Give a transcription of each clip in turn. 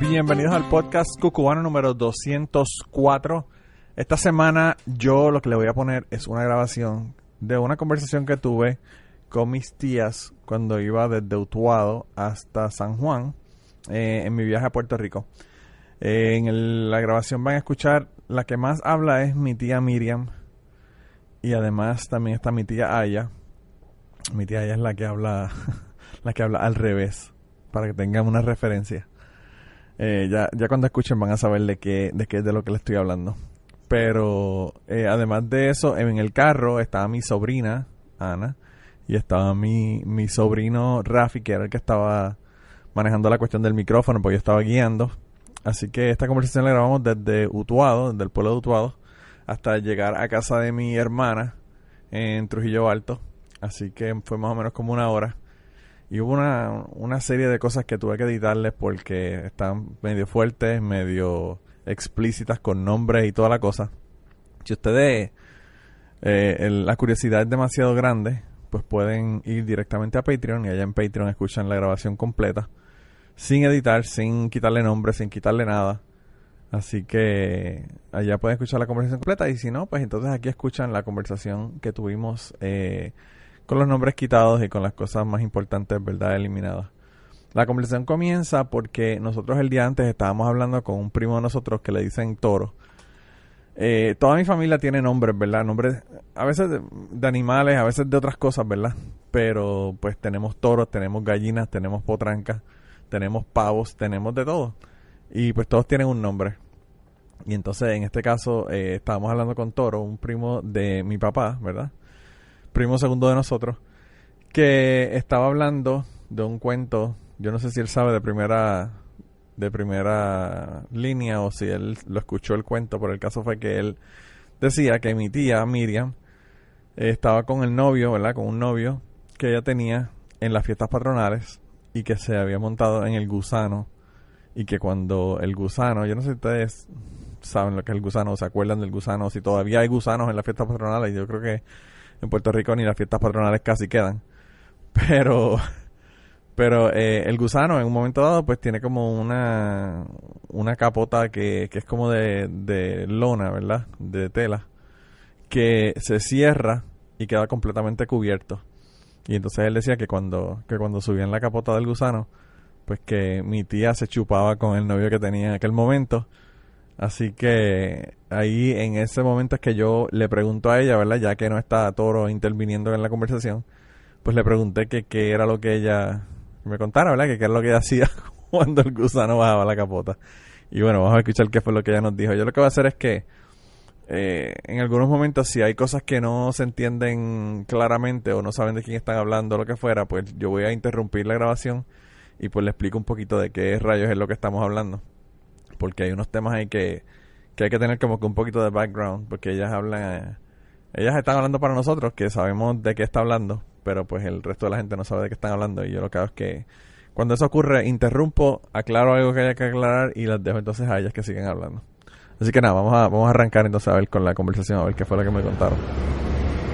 Bienvenidos al podcast Cucubano número 204. Esta semana yo lo que le voy a poner es una grabación de una conversación que tuve con mis tías cuando iba desde Utuado hasta San Juan eh, en mi viaje a Puerto Rico. Eh, en la grabación van a escuchar, la que más habla es mi tía Miriam y además también está mi tía Aya. Mi tía Aya es la que habla, la que habla al revés, para que tengan una referencia. Eh, ya, ya cuando escuchen van a saber de qué, de qué es de lo que le estoy hablando. Pero además de eso, en el carro estaba mi sobrina, Ana, y estaba mi, mi sobrino Rafi, que era el que estaba manejando la cuestión del micrófono, porque yo estaba guiando. Así que esta conversación la grabamos desde Utuado, desde el pueblo de Utuado, hasta llegar a casa de mi hermana en Trujillo Alto. Así que fue más o menos como una hora. Y hubo una, una serie de cosas que tuve que editarles porque están medio fuertes, medio explícitas con nombres y toda la cosa. Si ustedes, eh, la curiosidad es demasiado grande, pues pueden ir directamente a Patreon y allá en Patreon escuchan la grabación completa, sin editar, sin quitarle nombre, sin quitarle nada. Así que allá pueden escuchar la conversación completa y si no, pues entonces aquí escuchan la conversación que tuvimos eh, con los nombres quitados y con las cosas más importantes, ¿verdad?, eliminadas. La conversación comienza porque nosotros el día antes estábamos hablando con un primo de nosotros que le dicen toro eh, toda mi familia tiene nombres, ¿verdad? Nombres a veces de, animales, a veces de otras cosas, ¿verdad? Pero pues tenemos toros, tenemos gallinas, tenemos potrancas, tenemos pavos, tenemos de todo. Y pues todos tienen un nombre. Y entonces en este caso eh, estábamos hablando con Toro, un primo de mi papá, ¿verdad? Primo segundo de nosotros, que estaba hablando de un cuento, yo no sé si él sabe de primera de primera línea o si él lo escuchó el cuento, pero el caso fue que él decía que mi tía Miriam estaba con el novio, ¿verdad? Con un novio que ella tenía en las fiestas patronales y que se había montado en el gusano y que cuando el gusano, yo no sé si ustedes saben lo que es el gusano, o se acuerdan del gusano, si todavía hay gusanos en las fiestas patronales, yo creo que en Puerto Rico ni las fiestas patronales casi quedan. Pero pero eh, el gusano en un momento dado pues tiene como una, una capota que, que es como de, de lona, ¿verdad? De tela, que se cierra y queda completamente cubierto. Y entonces él decía que cuando, que cuando subían la capota del gusano, pues que mi tía se chupaba con el novio que tenía en aquel momento. Así que ahí en ese momento es que yo le pregunto a ella, ¿verdad? Ya que no está Toro interviniendo en la conversación, pues le pregunté que qué era lo que ella me contara, ¿verdad? Que qué es lo que ella hacía cuando el gusano bajaba la capota. Y bueno, vamos a escuchar qué fue lo que ella nos dijo. Yo lo que voy a hacer es que eh, en algunos momentos si hay cosas que no se entienden claramente o no saben de quién están hablando o lo que fuera, pues yo voy a interrumpir la grabación y pues le explico un poquito de qué rayos es lo que estamos hablando. Porque hay unos temas ahí que, que hay que tener como que un poquito de background, porque ellas hablan, eh, ellas están hablando para nosotros que sabemos de qué está hablando, pero pues el resto de la gente no sabe de qué están hablando y yo lo que hago es que cuando eso ocurre interrumpo, aclaro algo que haya que aclarar y las dejo entonces a ellas que siguen hablando. Así que nada, vamos a, vamos a arrancar entonces a ver con la conversación, a ver qué fue lo que me contaron.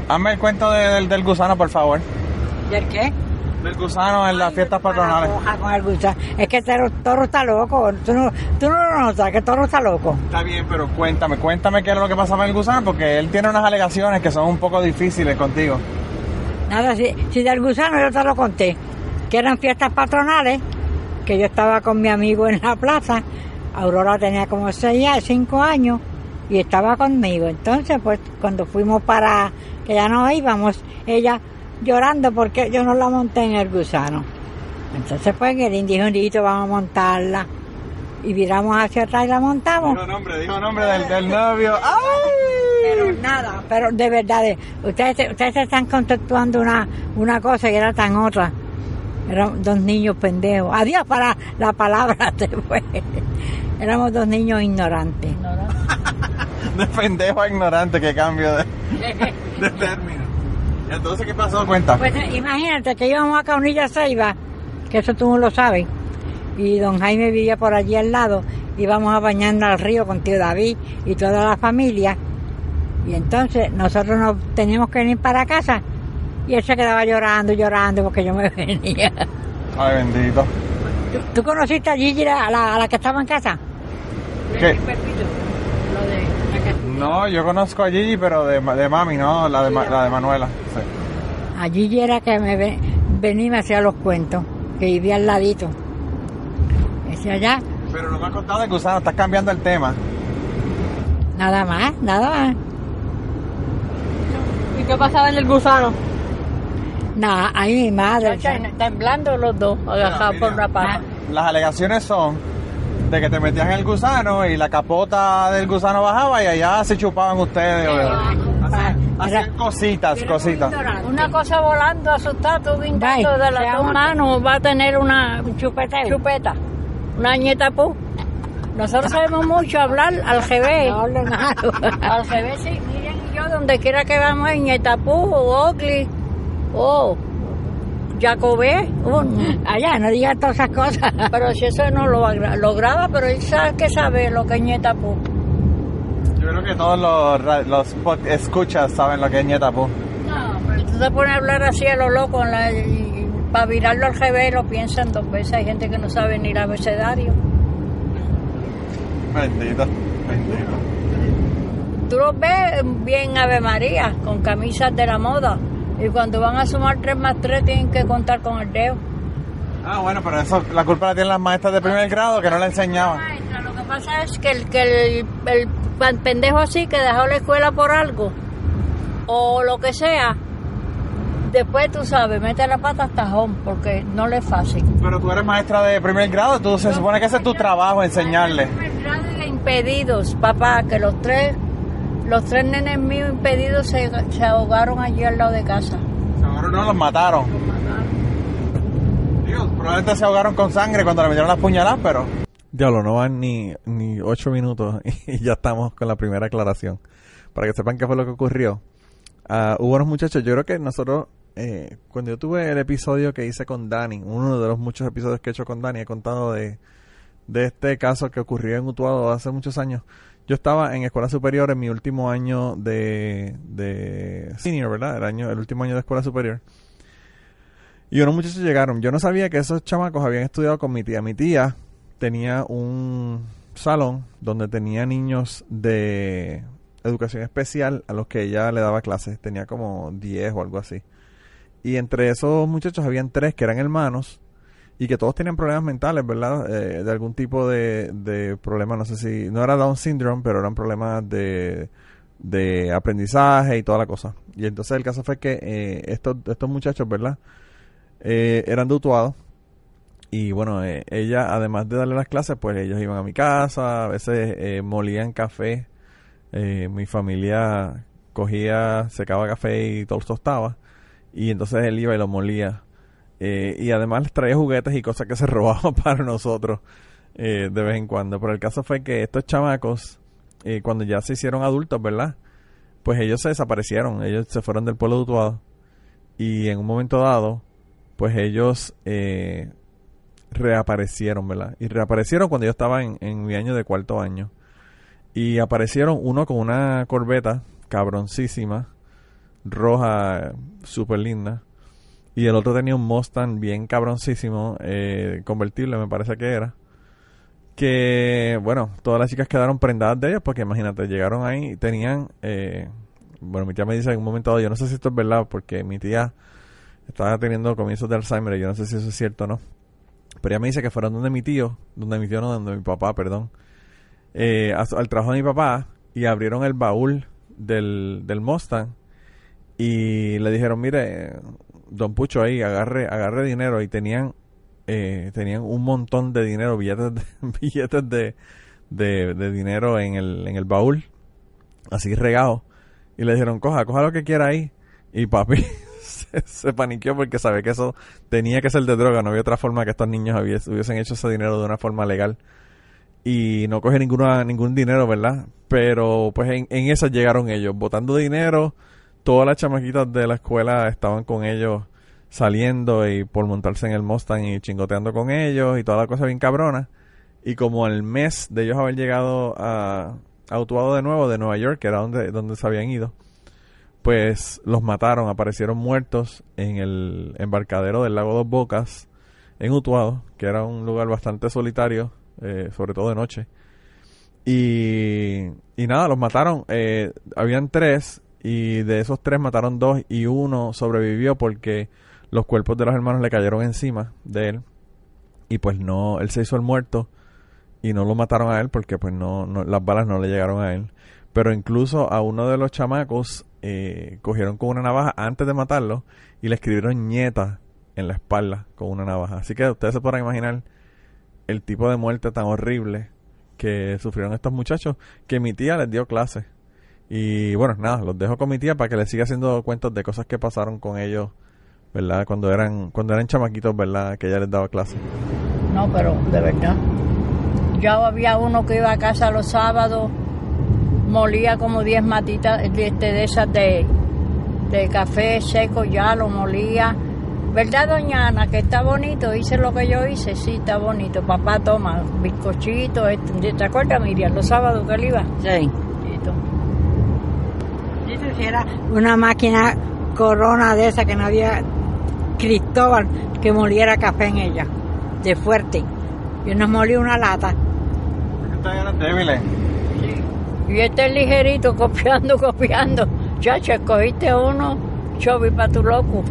Hazme el cuento del, del gusano, por favor. ¿Del qué? Del gusano en las fiestas patronales. Con el gusano. Es que el toro está loco. Tú no, tú no lo notas, que el toro está loco. Está bien, pero cuéntame, cuéntame qué era lo que pasaba en el gusano, porque él tiene unas alegaciones que son un poco difíciles contigo. Nada, si, si del gusano yo te lo conté, que eran fiestas patronales, que yo estaba con mi amigo en la plaza, Aurora tenía como 6 5 años y estaba conmigo. Entonces, pues cuando fuimos para que ya no íbamos, ella llorando porque yo no la monté en el gusano. Entonces, pues el indígena vamos a montarla. Y viramos hacia atrás y la montamos. Dijo nombre, dijo nombre del, del novio. ¡Ay! Pero nada, pero de verdad, ustedes, ustedes están conceptuando una, una cosa y era tan otra. Eran dos niños pendejos. Adiós para la palabra después. Éramos dos niños ignorantes. De pendejo a ignorante, que cambio de, de término. ¿Y entonces qué pasó? Cuenta. Pues eh, imagínate que íbamos a Caunilla Ceiba, que eso tú no lo sabes, y don Jaime vivía por allí al lado, íbamos a bañarnos al río con tío David y toda la familia, y entonces nosotros nos teníamos que venir para casa, y él se quedaba llorando, llorando, porque yo me venía. Ay, bendito. ¿Tú, tú conociste a Gigi, a la, a la que estaba en casa? ¿Qué? No, yo conozco a Gigi, pero de, de mami, no, la de, la de Manuela. Sí. A Gigi era que me ve- venía y me hacía los cuentos, que vivía al ladito. Decía ya, Pero no me has contado de gusano, estás cambiando el tema. nada más, nada más. ¿Y qué pasaba en el gusano? Nada, ahí mi madre. Temblando los dos, agajados por una pata. Las alegaciones son de que te metías en el gusano y la capota del gusano bajaba y allá se chupaban ustedes. Hacían, hacían cositas, cositas. Una cosa volando, asustado, tú Bye. brincando de las dos manos, va a tener una chupeteo. chupeta, una ñeta pu. Nosotros sabemos mucho hablar al GB. No hable malo. Al GB sí, miren y yo, donde quiera que vamos, en Ñetapú o Oakley o Jacobé, o- Allá, no digas todas esas cosas. pero si eso no lo, agra- lo graba, pero él sabe que sabe lo que es Ñetapú. Yo creo que todos los, los escuchas saben lo que es ñetapu. No, pero tú te pones a hablar así a lo loco en la- y para virarlo al GB lo piensan dos veces. Hay gente que no sabe ni el abecedario. Bendito, bendito. Tú los ves bien Ave María, con camisas de la moda. Y cuando van a sumar 3 más 3 tienen que contar con el dedo. Ah, bueno, pero eso la culpa la tienen las maestras de primer grado que no la enseñaban. Maestra, lo que pasa es que el, que el, el pendejo así que dejó la escuela por algo, o lo que sea, después tú sabes, mete la pata hasta home, porque no le es fácil. Pero tú eres maestra de primer grado, tú se supone que ese es tu trabajo, enseñarle. Primer grado y impedidos, papá, que los tres, los tres nenes míos impedidos se, se ahogaron allí al lado de casa. Ahora no los mataron. Digo, probablemente se ahogaron con sangre cuando le metieron las puñaladas, pero... Diablo, no van ni, ni ocho minutos y ya estamos con la primera aclaración. Para que sepan qué fue lo que ocurrió. Ah, hubo unos muchachos, yo creo que nosotros, eh, cuando yo tuve el episodio que hice con Dani, uno de los muchos episodios que he hecho con Dani, he contado de, de este caso que ocurrió en Utuado hace muchos años. Yo estaba en escuela superior en mi último año de, de senior, ¿verdad? El, año, el último año de escuela superior. Y unos muchachos llegaron. Yo no sabía que esos chamacos habían estudiado con mi tía. Mi tía tenía un salón donde tenía niños de educación especial a los que ella le daba clases. Tenía como 10 o algo así. Y entre esos muchachos habían tres que eran hermanos y que todos tenían problemas mentales, ¿verdad? Eh, de algún tipo de, de problema, no sé si, no era Down syndrome, pero eran problemas de, de aprendizaje y toda la cosa. Y entonces el caso fue que eh, estos, estos muchachos, ¿verdad? Eh, eran de Utuado. Y bueno, ella, además de darle las clases, pues ellos iban a mi casa, a veces molían café. Mi familia cogía, secaba café y todo tostaba. Y entonces él iba y lo molía. Eh, y además les traía juguetes y cosas que se robaban para nosotros eh, de vez en cuando. Pero el caso fue que estos chamacos, eh, cuando ya se hicieron adultos, ¿verdad? Pues ellos se desaparecieron. Ellos se fueron del pueblo de Utuado. Y en un momento dado, pues ellos eh, reaparecieron, ¿verdad? Y reaparecieron cuando yo estaba en, en mi año de cuarto año. Y aparecieron uno con una corbeta cabroncísima, roja, súper linda. Y el otro tenía un Mustang bien cabroncísimo, eh, convertible me parece que era. Que, bueno, todas las chicas quedaron prendadas de ellos porque imagínate, llegaron ahí y tenían, eh, bueno, mi tía me dice en un momento dado, yo no sé si esto es verdad porque mi tía estaba teniendo comienzos de Alzheimer y yo no sé si eso es cierto o no. Pero ella me dice que fueron donde mi tío, donde mi tío no, donde mi papá, perdón, eh, al trabajo de mi papá y abrieron el baúl del, del Mustang y le dijeron, mire, don Pucho ahí, agarre, agarre dinero y tenían, eh, tenían un montón de dinero, billetes de, billetes de, de, dinero en el, en el baúl, así regado. Y le dijeron, coja, coja lo que quiera ahí. Y papi se paniqueó porque sabe que eso tenía que ser de droga, no había otra forma que estos niños hubies- hubiesen hecho ese dinero de una forma legal. Y no coge ninguna, ningún dinero, ¿verdad? Pero pues en, en esas llegaron ellos, botando dinero. Todas las chamaquitas de la escuela estaban con ellos saliendo y por montarse en el Mustang y chingoteando con ellos y toda la cosa bien cabrona. Y como al mes de ellos haber llegado a, a Utuado de nuevo, de Nueva York, que era donde, donde se habían ido, pues los mataron, aparecieron muertos en el embarcadero del lago Dos Bocas, en Utuado, que era un lugar bastante solitario, eh, sobre todo de noche. Y, y nada, los mataron. Eh, habían tres y de esos tres mataron dos y uno sobrevivió porque los cuerpos de los hermanos le cayeron encima de él y pues no, él se hizo el muerto y no lo mataron a él porque pues no, las balas no le llegaron a él. Pero incluso a uno de los chamacos eh, cogieron con una navaja antes de matarlo y le escribieron nieta en la espalda con una navaja. Así que ustedes se podrán imaginar el tipo de muerte tan horrible que sufrieron estos muchachos que mi tía les dio clase. Y bueno, nada, los dejo con mi tía para que les siga haciendo cuentos de cosas que pasaron con ellos, ¿verdad? Cuando eran cuando eran chamaquitos, ¿verdad? Que ella les daba clase. No, pero de verdad. Ya había uno que iba a casa los sábados, molía como 10 matitas de, este, de esas de, de café seco, ya lo molía. ¿Verdad, doña Ana? Que está bonito. Hice lo que yo hice. Sí, está bonito. Papá toma bizcochito. este, ¿Te acuerdas, Miriam? Los sábados que él iba. Sí. Sí era una máquina corona de esa que no había Cristóbal que moliera café en ella, de fuerte. Y nos molió una lata. Ustedes débiles. Y este es ligerito, copiando, copiando. Chacho, escogiste uno, chovi para tu loco.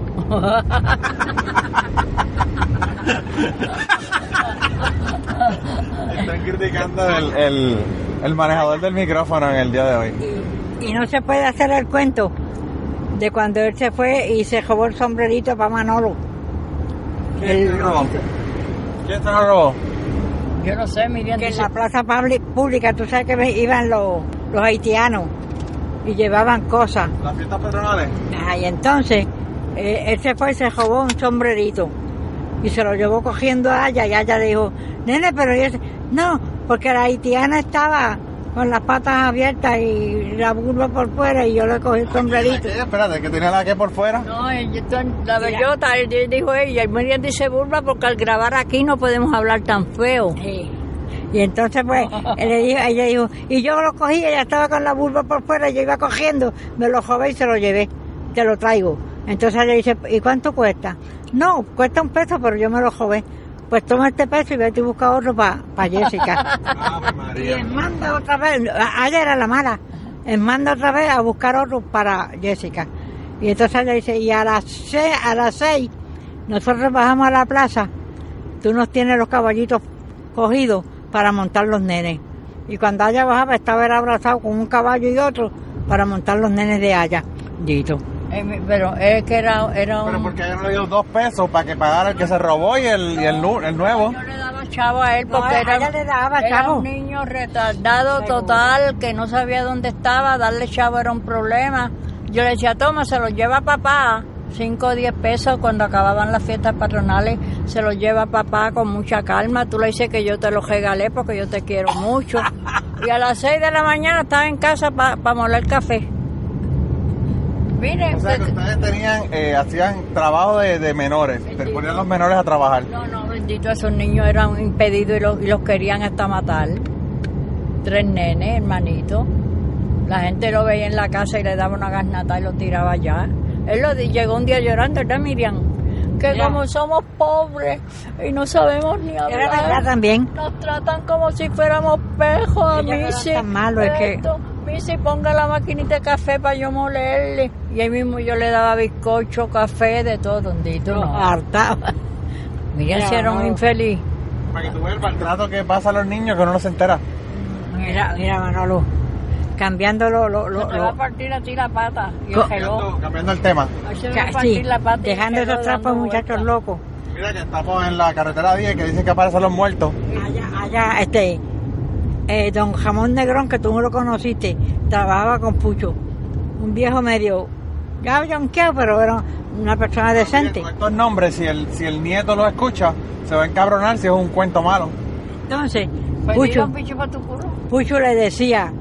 Están criticando el, el, el manejador del micrófono en el día de hoy. Y no se puede hacer el cuento de cuando él se fue y se robó el sombrerito para Manolo. ¿Quién El- se lo robó? ¿Quién se lo robó? Yo no sé, Miriam que en la plaza pública, tú sabes que iban los, los haitianos y llevaban cosas. ¿Las fiestas patronales? Ajá, y entonces eh, él se fue y se robó un sombrerito y se lo llevó cogiendo a ella y ella dijo, nene, pero yo no, porque la haitiana estaba con las patas abiertas y la burba por fuera y yo le cogí el sombrerito. Eh, espérate, que tenía la que por fuera. No, ella- la bellota, él dijo ella, y Miriam dice burla porque al grabar aquí no podemos hablar tan feo. Sí. Y entonces pues él le dijo, ella dijo, y yo lo cogí, ella estaba con la burba por fuera, y yo iba cogiendo, me lo robé y se lo llevé, te lo traigo. Entonces ella dice, ¿y cuánto cuesta? No, cuesta un peso, pero yo me lo robé. Pues toma este peso y vete y busca otro para Jessica. Ave y María. él manda otra vez, ayer era la mala, él manda otra vez a buscar otro para Jessica. Y entonces ella dice, y a las seis, a las seis, nosotros bajamos a la plaza, tú nos tienes los caballitos cogidos para montar los nenes. Y cuando ella bajaba estaba él abrazado con un caballo y otro para montar los nenes de allá. Dito. Eh, Pero es que era, era Pero un... porque ella no le dio dos pesos para que pagara el que se robó y el, y el, nu- el nuevo. Yo le daba chavo a él No, porque a era, ella le daba era chavo. un niño retardado total que no sabía dónde estaba, darle chavo era un problema. Yo le decía, toma, se lo lleva papá, 5 o 10 pesos cuando acababan las fiestas patronales, se lo lleva papá con mucha calma. Tú le dices que yo te lo regalé porque yo te quiero mucho. Y a las 6 de la mañana estaba en casa para moler café. Mire, O sea que pues- ustedes tenían, eh, hacían trabajo de, de menores, te ponían los menores a trabajar. No, no, bendito, esos niños eran impedidos y los, y los querían hasta matar. Tres nenes, hermanito. La gente lo veía en la casa y le daba una garnata y lo tiraba allá. Él lo di- llegó un día llorando, ¿verdad, Miriam? Que Mira. como somos pobres y no sabemos ni Era verdad hablar, también. nos tratan como si fuéramos pejos a mí. sí. tan malo, es que- Esto, Missy, ponga la maquinita de café para yo molerle. Y ahí mismo yo le daba bizcocho, café, de todo, dondito. No. Hartaba. Mira, si era un infeliz. Para que tú veas el maltrato que pasa a los niños que uno no se entera. Mira, mira, Manolo. Cambiando lo, lo, lo- va a partir a ti la pata y Co- el geló. Cambiando, cambiando el tema. Ca- sí, la pata y dejando esos trapos muchachos locos. Mira que estamos en la carretera 10 que dicen que aparecen los muertos. Allá, allá, este, eh, don Jamón Negrón, que tú no lo conociste, trabajaba con Pucho. Un viejo medio Ya yonqueado, pero era una persona decente. Con estos nombres, si el, si el nieto lo escucha, se va a encabronar si es un cuento malo. Entonces, Pues Pucho, le decía,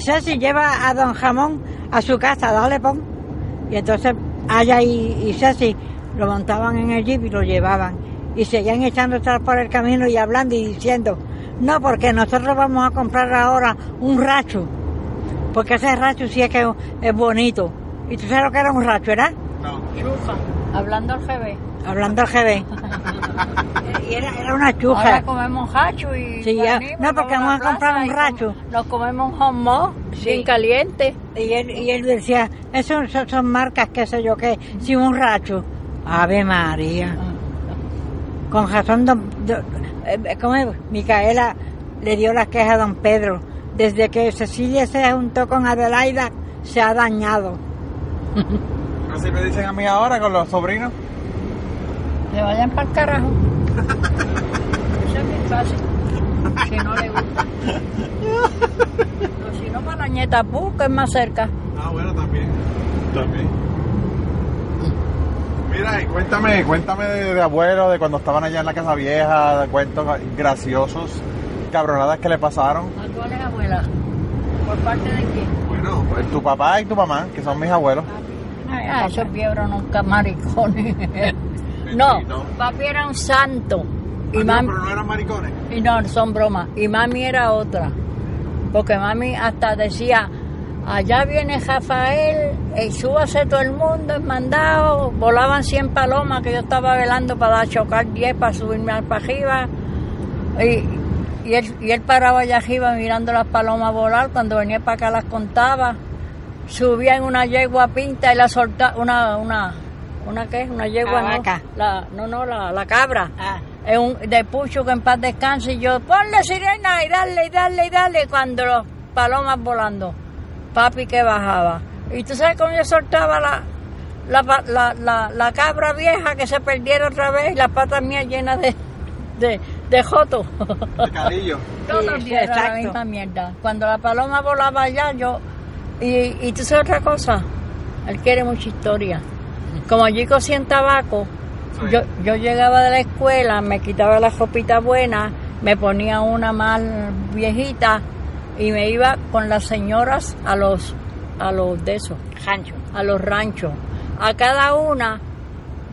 Ceci lleva a don Jamón a su casa, dale pon. Y entonces Aya y, y Ceci lo montaban en el jeep y lo llevaban. Y seguían echando atrás por el camino y hablando y diciendo, no, porque nosotros vamos a comprar ahora un racho. Porque ese racho sí es que es bonito. ¿Y tú sabes lo que era un racho, verdad? No. Chufa. Hablando al GB. Hablando al GB. Y era, era una Ahora chuja. comemos hacho y Sí, ya. No, porque vamos a comprar un racho. Nos comemos un jamón Sí. bien caliente. Y él, y él decía, eso son, son marcas, qué sé yo qué, si un racho. Ave María. Con razón, don, don- ¿cómo es? Micaela le dio las quejas a don Pedro. Desde que Cecilia se juntó con Adelaida, se ha dañado. Así me dicen a mí ahora con los sobrinos. Que vayan para el carajo. Eso es bien fácil. Si no le gusta. O si no, para la nieta Pu, que es más cerca. Ah, bueno, también. También. Cuéntame, cuéntame de, de abuelo, de cuando estaban allá en la casa vieja, de cuentos graciosos, cabronadas que le pasaron. ¿A abuela? ¿Por parte de quién? Bueno, pues tu papá y tu mamá, que son mis abuelos. Ah, esos piebros nunca maricones. no, papi era un santo. Y Ah, no, mami, pero no eran maricones. y no, son bromas. Y mami era otra. Porque mami hasta decía, allá viene Rafael, y súbase todo el mundo, es mandado. Volaban 100 palomas que yo estaba velando para chocar 10 para subirme al para arriba. Y, y, él, y él paraba allá arriba mirando las palomas volar. Cuando venía para acá las contaba. Subía en una yegua pinta y la soltaba, una, una, una qué, una yegua, La no, la, no, no, la, la cabra Ah, es un, de Pucho que en paz descanse y yo, ponle sirena y dale, y dale, y dale, cuando los palomas volando, papi que bajaba. Y tú sabes cómo yo soltaba la, la, la, la, la cabra vieja que se perdiera otra vez y las patas mías llenas de, de, de joto. De cadillo. Todos Sí, era la misma mierda. Cuando la paloma volaba allá, yo... Y, y tú sabes otra cosa, él quiere mucha historia. Como allí cosían tabaco, Sí. yo, yo llegaba de la escuela, me quitaba la ropita buena, me ponía una más viejita y me iba con las señoras a los, a los de esos, rancho. a los ranchos. A cada una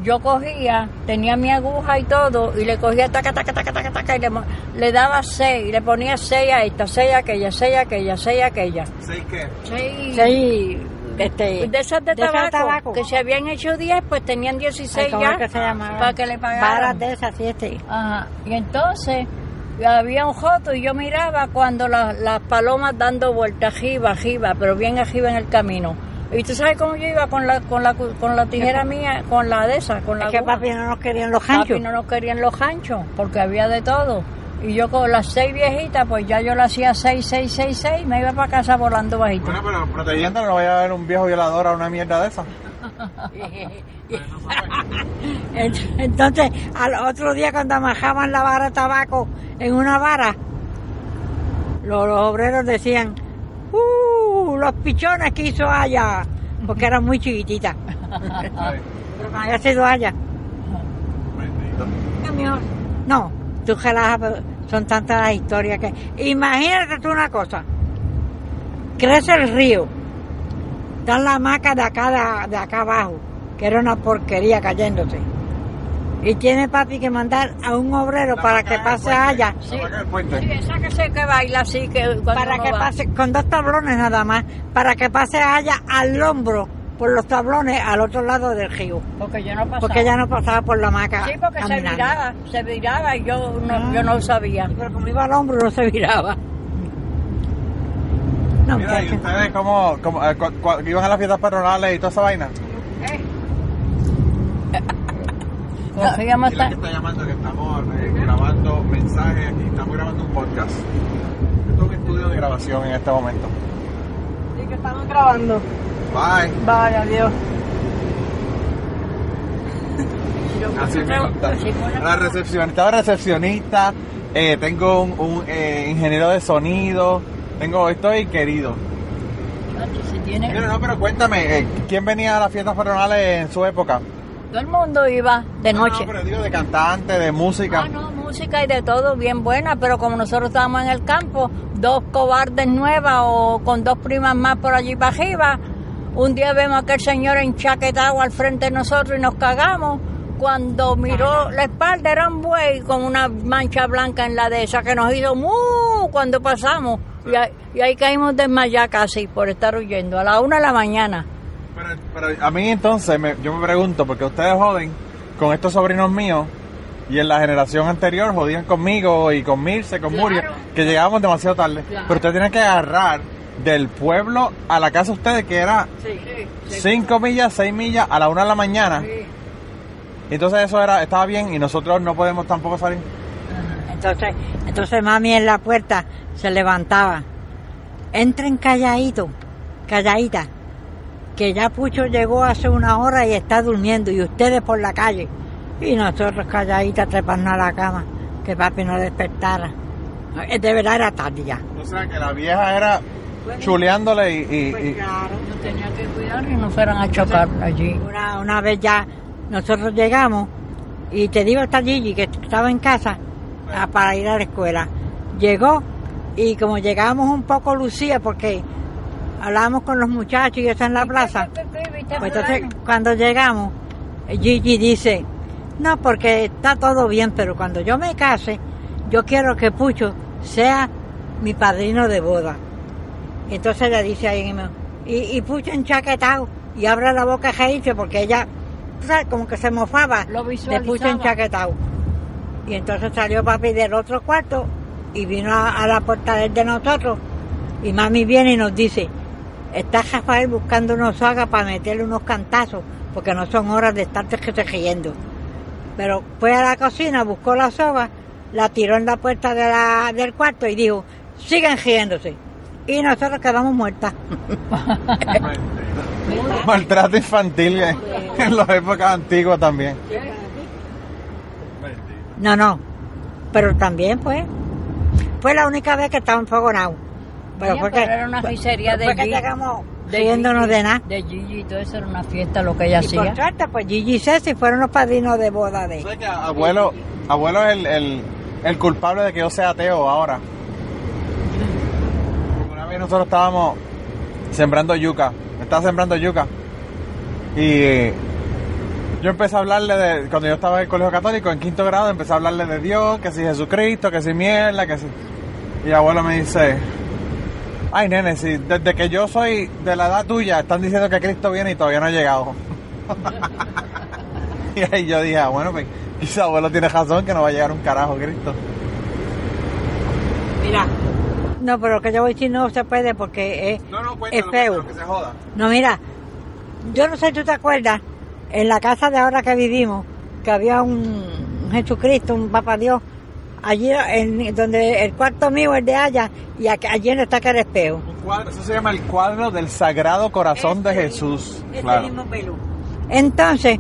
yo cogía, tenía mi aguja y todo, y le cogía taca, taca, taca, taca, taca, y le, daba seis, y le ponía seis a esta, seis a aquella, seis a aquella, seis a aquella. ¿Seis qué? Seis. Sí, este, De esas de de esas tabaco, de tabaco. que se habían hecho 10, pues tenían 16 Ay, ¿cómo ya que se llamaba? para que le Varas pagaran. de esas, sí, este. Ajá. Y entonces había un joto y yo miraba cuando la- las palomas dando vueltas arriba, arriba, pero bien arriba en el camino. Y tú sabes cómo yo iba con la con la con la tijera mía, con la de esa, con la Es que papi no nos querían los ranchos. Papi no nos querían los ganchos porque había de todo. Y yo con las seis viejitas, pues ya yo le hacía seis, seis, seis, seis, me iba para casa volando bajito. Bueno, pero protegiendo no vaya a haber un viejo violador a una mierda de esa. Ent- Entonces, al otro día cuando amajaban la vara de tabaco en una vara, los, los obreros decían, ¡Uh! Los pichones que hizo allá, porque eran muy chiquititas. Pero había sido allá. Bendito. No, tú pero son tantas las historias que... Imagínate tú una cosa. Crece el río. Están las hamacas de acá, de, de acá abajo, que era una porquería cayéndose. Y tiene papi que mandar a un obrero La para que pase allá. La. Sí, esa que sé que baila así, que cuando Para que va. pase, con dos tablones nada más, para que pase allá al hombro por los tablones al otro lado del río. Porque yo no pasaba. Porque ella no pasaba por la hamaca. Sí, porque se viraba, se viraba y yo no, Ah. yo no lo sabía. Pero como iba al hombro no se viraba. No, Mira, ¿y ustedes cómo, cómo, eh, cu- cu- iban a las fiestas patronales y toda esa vaina? Cogíamos Y la hasta- que está llamando que estamos eh, grabando mensajes aquí, estamos grabando un podcast. Esto es un estudio de grabación en este momento. Sí, que estamos grabando. Bye. Vaya, Dios. Así me contaron. La recepcionista, estaba recepcionista, eh, tengo un, un, eh, ingeniero de sonido, tengo, estoy querido. Si tiene, Mira, no, pero cuéntame, eh, ¿quién venía a las fiestas patronales en su época? todo el mundo iba de No, noche. No, pero digo de cantante, de música. Ah, no, música y de todo bien buena, pero como nosotros estábamos en el campo, dos cobardes nuevas o con dos primas más por allí para arriba, un día vemos a aquel señor enchaquetado al frente de nosotros y nos cagamos. Cuando miró la espalda era un buey con una mancha blanca en la de esa que nos hizo mu cuando pasamos. Y ahí, y ahí caímos desmayados casi por estar huyendo a la una de la mañana. Pero, pero a mí entonces, me- yo me pregunto, porque ustedes joden con estos sobrinos míos y en la generación anterior jodían conmigo y con Mirce, con Claro. Muria, que llegábamos demasiado tarde. Claro. Pero ustedes tienen que agarrar del pueblo a la casa de ustedes, que era Sí, 5 millas, 6 millas a la una de la mañana. Entonces eso era estaba bien y nosotros no podemos tampoco salir. Entonces, entonces mami en la puerta se levantaba. Entren calladito, calladita, que ya Pucho llegó hace una hora y está durmiendo y ustedes por la calle. Y nosotros calladitas trepando a la cama, que papi no despertara. Eh, De verdad era tarde ya. O sea que la vieja era chuleándole y... y- Pues y- No tenía que cuidar y no fueran a chocar allí. Una, una vez ya nosotros llegamos y te digo esta Gigi que estaba en casa a- para ir a la escuela. Llegó y como llegábamos un poco lucía porque hablábamos con los muchachos y eso en la plaza. Pues entonces cuando llegamos Gigi dice, no porque está todo bien, pero cuando yo me case yo quiero que Pucho sea mi padrino de boda. Entonces le dice ahí mismo, y, y Pucho enchaquetado y abre la boca a reírse porque ella, sabes, como que se mofaba Lo de Pucho enchaquetado. Y entonces salió papi del otro cuarto y vino a, a la puerta del de nosotros y mami viene y nos dice, está Rafael buscando unos sogas para meterle unos cantazos porque no son horas de estarte riendo. Pero fue a la cocina, buscó la soga, la tiró en la puerta de la- del cuarto y dijo, sigan riéndose. Y nosotros quedamos muertas. Maltrato infantil en, en las épocas antiguas también. No, no. Pero también, pues, fue la única vez que estaba enfogonado. Pero fue pero era una fisería de Gigi. llegamos riéndonos de nada. De Gigi y todo eso era una fiesta lo que ella Y por hacía. suerte, pues Gigi y Ceci fueron los padrinos de boda de ¿Sabes que abuelo, abuelo es el, el, el culpable de que yo sea ateo ahora? Porque Una vez nosotros estábamos sembrando yuca, estaba sembrando yuca y yo empecé a hablarle de, cuando yo estaba en el colegio católico en quinto grado, empecé a hablarle de Dios, que si Jesucristo, que si mierda, que si... Y abuelo me dice, ay nene, si desde que yo soy de la edad tuya están diciendo que Cristo viene y todavía no ha llegado. Y ahí yo dije, ah, bueno, pues quizá abuelo tiene razón que no va a llegar un carajo Cristo. Mira. No, pero lo que yo voy a decir no se puede porque es, No, no, es feo. que se joda. No, mira, yo no sé si tú te acuerdas, en la casa de ahora que vivimos, que había un Jesucristo, un Papa Dios, allí en donde el cuarto mío es de allá y allí no está espejo. Un cuadro, eso se llama el cuadro del Sagrado Corazón de Jesús. Ese Claro. mismo pelo. Entonces,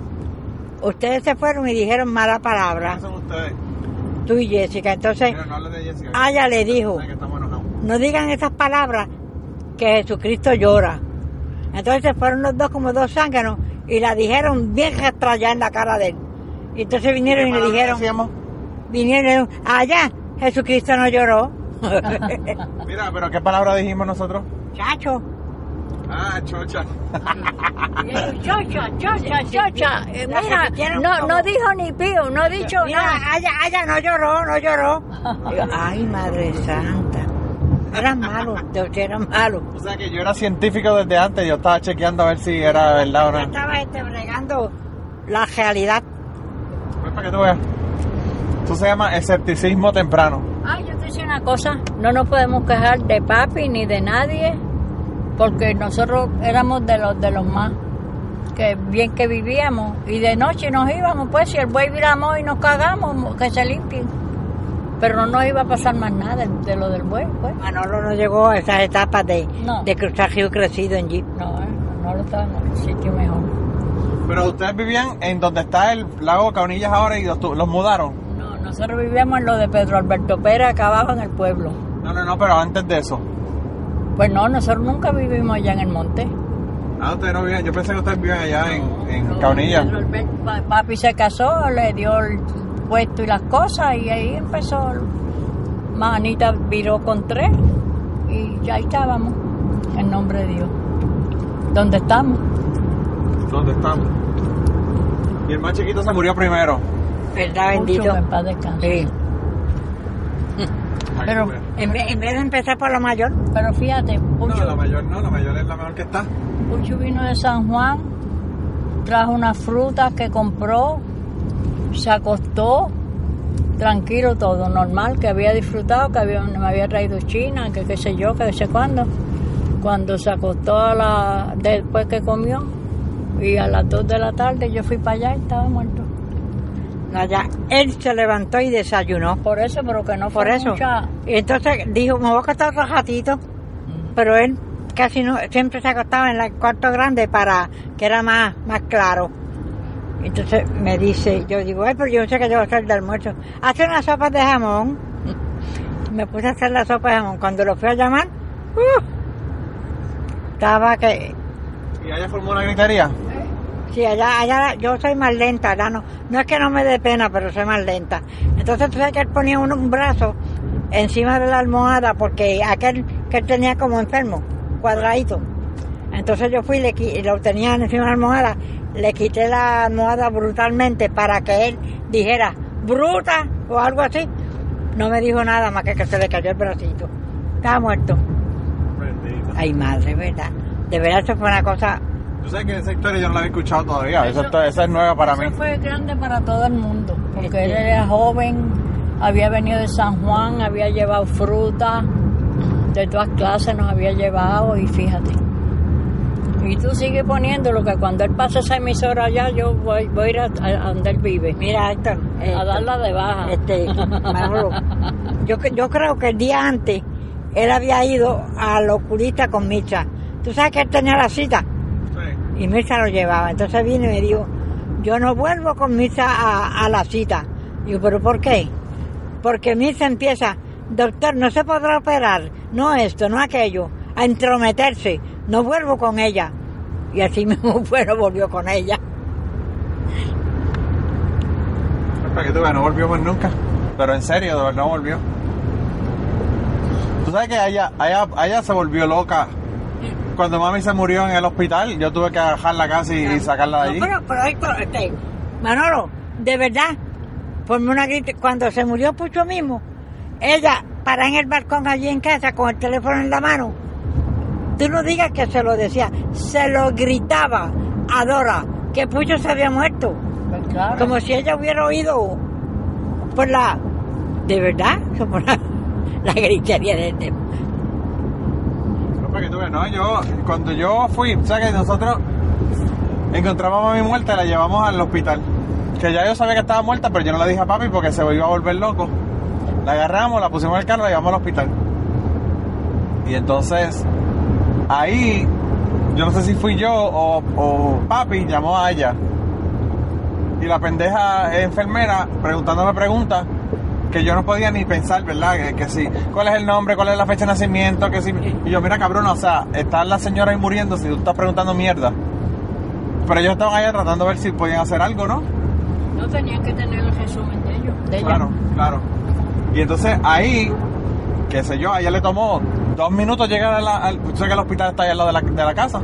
ustedes se fueron y dijeron mala palabra, ¿Quiénes son ustedes? tú y Jessica. Entonces, Mira, no de Jessica. Ya le dijo. No digan esas palabras que Jesucristo llora. Entonces fueron los dos como dos zánganos y la dijeron bien restrayada en la cara de él. Y entonces vinieron y ¿Qué le dijeron, decíamos? vinieron allá, Jesucristo no lloró. Mira, pero ¿qué palabra dijimos nosotros? Chacho, Ah, chocha. Chocha, chocha, chocha. Eh, Mira, no, no dijo ni pío, no ha dicho mira, nada. allá, allá no lloró, no lloró. Ay, Madre Santa. Eran malos, eran malos. O sea que yo era científico desde antes, yo estaba chequeando a ver si era verdad o Yo no. estaba este, bregando la realidad. Ven para que tú veas. Eso se llama escepticismo temprano. Ay, yo te decía una cosa, no nos podemos quejar de papi ni de nadie, porque nosotros éramos de los de los más que bien que vivíamos y de noche nos íbamos, pues si el buey viramos y nos cagamos, que se limpien. Pero no nos iba a pasar más nada de, lo del buey, pues. Manolo no llegó a esas etapas de, No. de cruzar río crecido en jeep. No, eh, no lo estaba en el sitio mejor. Pero ustedes vivían en donde está el lago Caunillas ahora y los, mudaron. No, nosotros vivíamos en lo de Pedro Alberto Pérez, acá abajo en el pueblo. No, no, no, pero antes de eso. Pues no, nosotros nunca vivimos allá en el monte. Ah, ustedes no viven, yo pensé que ustedes viven allá en, en Caunilla. Pa- Papi se casó, le dio el puesto y las cosas y ahí empezó. Manita viró con tres y ya ahí estábamos, en nombre de Dios. ¿Dónde estamos? ¿Dónde estamos? Y el más chiquito se murió primero. ¿Verdad, bendito? en paz descanse. Sí. Pero, En vez, en vez de empezar por lo mayor, pero fíjate, No, Pucho, la mayor no, la mayor es la mejor que está. Pucho vino de San Juan, trajo unas frutas que compró, se acostó, tranquilo todo, normal, que había disfrutado, que había, me había traído China, que qué sé yo, que no sé cuándo. Cuando se acostó a la, después que comió, y a las 2 de la tarde yo fui para allá y estaba muerto. allá, él se levantó y desayunó. Por eso, pero que no fue Por eso. mucha- Y entonces dijo, me voy a acostar otro ratito. Pero él casi no, siempre se acostaba en el cuarto grande para que era más, más claro. Entonces me dice, yo digo, ay, pero yo no sé qué yo voy a hacer de almuerzo. Hace una sopa de jamón. Me puse a hacer la sopa de jamón. Cuando lo fui a llamar, ¡uh! estaba que, Y ella formó una gritería. Sí, allá, allá yo soy más lenta, allá no, no es que no me dé pena, pero soy más lenta. Entonces tú sabes que él ponía un, un brazo encima de la almohada porque aquel que él tenía como enfermo, cuadradito. Entonces yo fui y le, lo tenía encima de la almohada, le quité la almohada brutalmente para que él dijera bruta o algo así. No me dijo nada más que que se le cayó el bracito. Estaba muerto. Bendito. Ay madre, ¿verdad? De verdad eso fue una cosa Tú sabes que esa historia yo no la había escuchado todavía. Esa, esa es nueva para mí. Eso fue grande para todo el mundo, porque Este. él era joven, había venido de San Juan, había llevado fruta, de todas clases nos había llevado y fíjate. Y tú sigues poniéndolo que cuando él pase esa emisora allá, yo voy, voy a ir a, a donde él vive. Mira, Héctor. A Héctor, darla de baja. Este, Manolo, yo, yo creo que el día antes él había ido al oculista con Micha. Tú sabes que él tenía la cita y Micha lo llevaba. Entonces vino y me dijo, yo no vuelvo con Micha a, a la cita. Digo, ¿pero por qué? Porque Micha empieza, doctor, no se podrá operar, no esto, no aquello, a entrometerse. No vuelvo con ella. Y así mismo fue, no volvió con ella. Para que tú veas, no volvió más nunca. Pero en serio, de verdad no volvió. Tú sabes que ella, ella, ella se volvió loca. Cuando mami se murió en el hospital, yo tuve que bajarla casi y sacarla de allí. No, pero, pero, Héctor, este, Manolo, de verdad, ponme una grita. Cuando se murió Pucho mismo, ella para en el balcón allí en casa con el teléfono en la mano. Tú no digas que se lo decía, se lo gritaba a Dora que Pucho se había muerto. Pues claro. Como si ella hubiera oído por la. ¿De verdad? La, la gritería de, de- No, para que tú veas, no, yo, cuando yo fui, o sea que nosotros encontramos a mami muerta y la llevamos al hospital. Que ya yo sabía que estaba muerta, pero yo no le dije a papi porque se iba a volver loco. La agarramos, la pusimos en el carro y la llevamos al hospital. Y entonces, ahí, yo no sé si fui yo o, o papi llamó a ella. Y la pendeja enfermera preguntándome preguntas que yo no podía ni pensar, ¿verdad? Que, que sí, cuál es el nombre, cuál es la fecha de nacimiento, que sí. Y yo, mira, cabrón, o sea, está la señora ahí muriendo si tú estás preguntando mierda. Pero ellos estaban allá tratando de ver si podían hacer algo, ¿no? No tenían que tener el resumen de ellos. De ella. Claro, claro. Y entonces ahí, qué sé yo, a ella le tomó dos minutos llegar a la, al, que el hospital está ahí al lado de la, de la casa.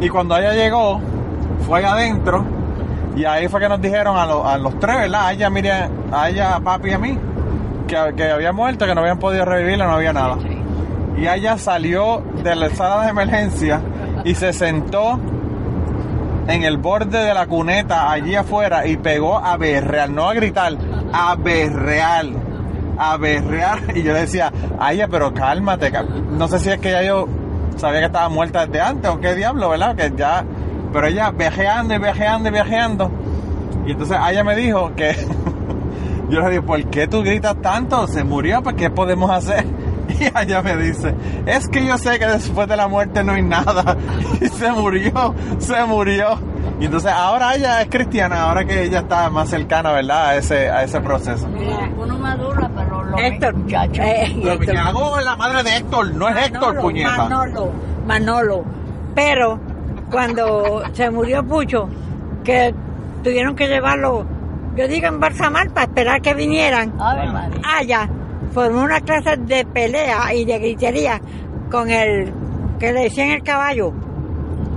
Y cuando ella llegó, fue allá adentro y ahí fue que nos dijeron a, los- a los tres, ¿verdad? A ella, Miriam, a ella, papi y a mí, que, que había muerto, que no habían podido revivirla, no había nada. Y ella salió de la sala de emergencia y se sentó en el borde de la cuneta allí afuera y pegó a berrear, no a gritar, a berrear, a berrear. Y yo le decía, ay, pero cálmate, cal-". no sé si es que ya yo sabía que estaba muerta desde antes o qué diablo, ¿verdad? Que ya, pero ella viajeando y viajeando y viajeando. Y entonces ella me dijo que, yo le dije, ¿por qué tú gritas tanto? Se murió, pues ¿qué podemos hacer? Y ella me dice, es que yo sé que después de la muerte no hay nada. Y se murió, se murió. Y entonces ahora ella es cristiana, ahora que ella está más cercana, ¿verdad? A ese, a ese proceso. Mira, uno madura, pero lo Héctor, muchacho. eh, Lo Héctor. que hago es la madre de Héctor, no es Héctor, Manolo, puñeta. Manolo, Manolo. Pero cuando se murió Pucho, que tuvieron que llevarlo, yo digo en Barsamar para esperar que vinieran, allá formó una clase de pelea y de gritería con el que le decían el caballo,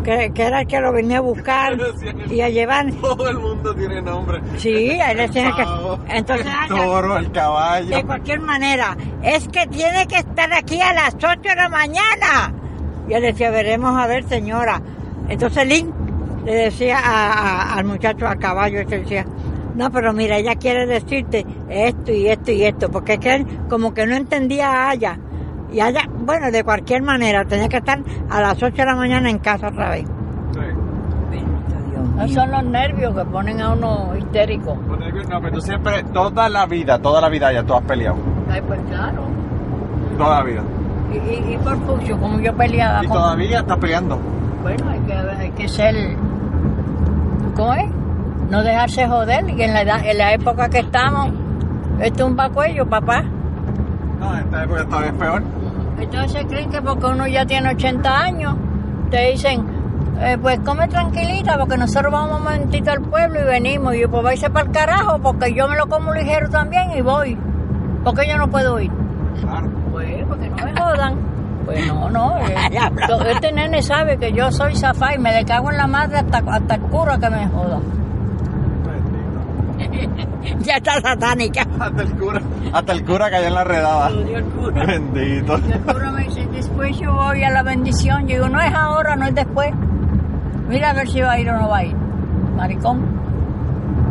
que, que era el que lo venía a buscar y a llevar. Todo el mundo tiene nombre. Sí, él le decían que. Entonces, el allá- toro, el caballo. de cualquier manera, es que tiene que estar aquí a las 8 de la mañana. Y él decía, veremos a ver, señora. Entonces Lynn le decía a- a- al muchacho a caballo, este decía, no, pero mira, ella quiere decirte esto y esto y esto, porque es que él como que no entendía a Aya. Y Aya, bueno, de cualquier manera, tenía que estar a las 8 de la mañana en casa otra vez. Esos son los nervios que ponen a uno histérico. No, pero tú siempre, toda la vida, toda la vida ya tú has peleado. Ay, pues claro. Toda la vida. Y, y, y por Pucho, como yo peleaba Y con... todavía estás peleando. Bueno, hay que, hay que ser... ¿Cómo es? No dejarse joder. Y en la, edad, en la época que estamos, esto es un vacuello, papá. No, esta época todavía es peor. Entonces creen que porque uno ya tiene 80 años, te dicen, eh, pues come tranquilita porque nosotros vamos un momentito al pueblo y venimos. Y yo, pues váyase para el carajo porque yo me lo como ligero también y voy. porque yo no puedo ir? Claro. Pues porque no me jodan. Pues no, no. eh, este nene sabe que yo soy zafá y me le cago en la madre hasta, hasta el cura que me joda. Ya está satánica. Hasta el cura, hasta el cura cayó en la redada. el cura. Bendito. Y el cura me dice, después yo voy a la bendición. Yo digo, no es ahora, no es después. Mira a ver si va a ir o no va a ir. Maricón.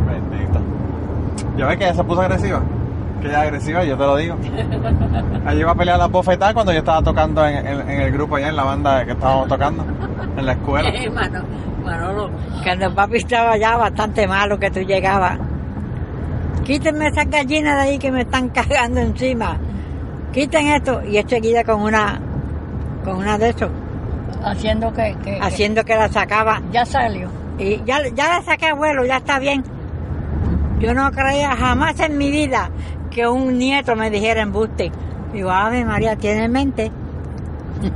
Bendito. ¿Ya ves que ella se puso agresiva? Que ella es agresiva, yo te lo digo. Allí iba a pelear las bofetadas cuando yo estaba tocando en, en- en el grupo allá, en la banda que estábamos tocando, en la escuela. Eh, Mano- Manolo, cuando papi estaba ya bastante malo que tú llegabas. Quítenme esas gallinas de ahí que me están cagando encima. Quiten esto. Y es seguida con una, con una de esos, Haciendo que, haciendo que la sacaba. ya salió. Y ya, ya la saqué abuelo, ya está bien. Yo no creía jamás en mi vida que un nieto me dijera embuste. Digo, Ave María, tiene mente.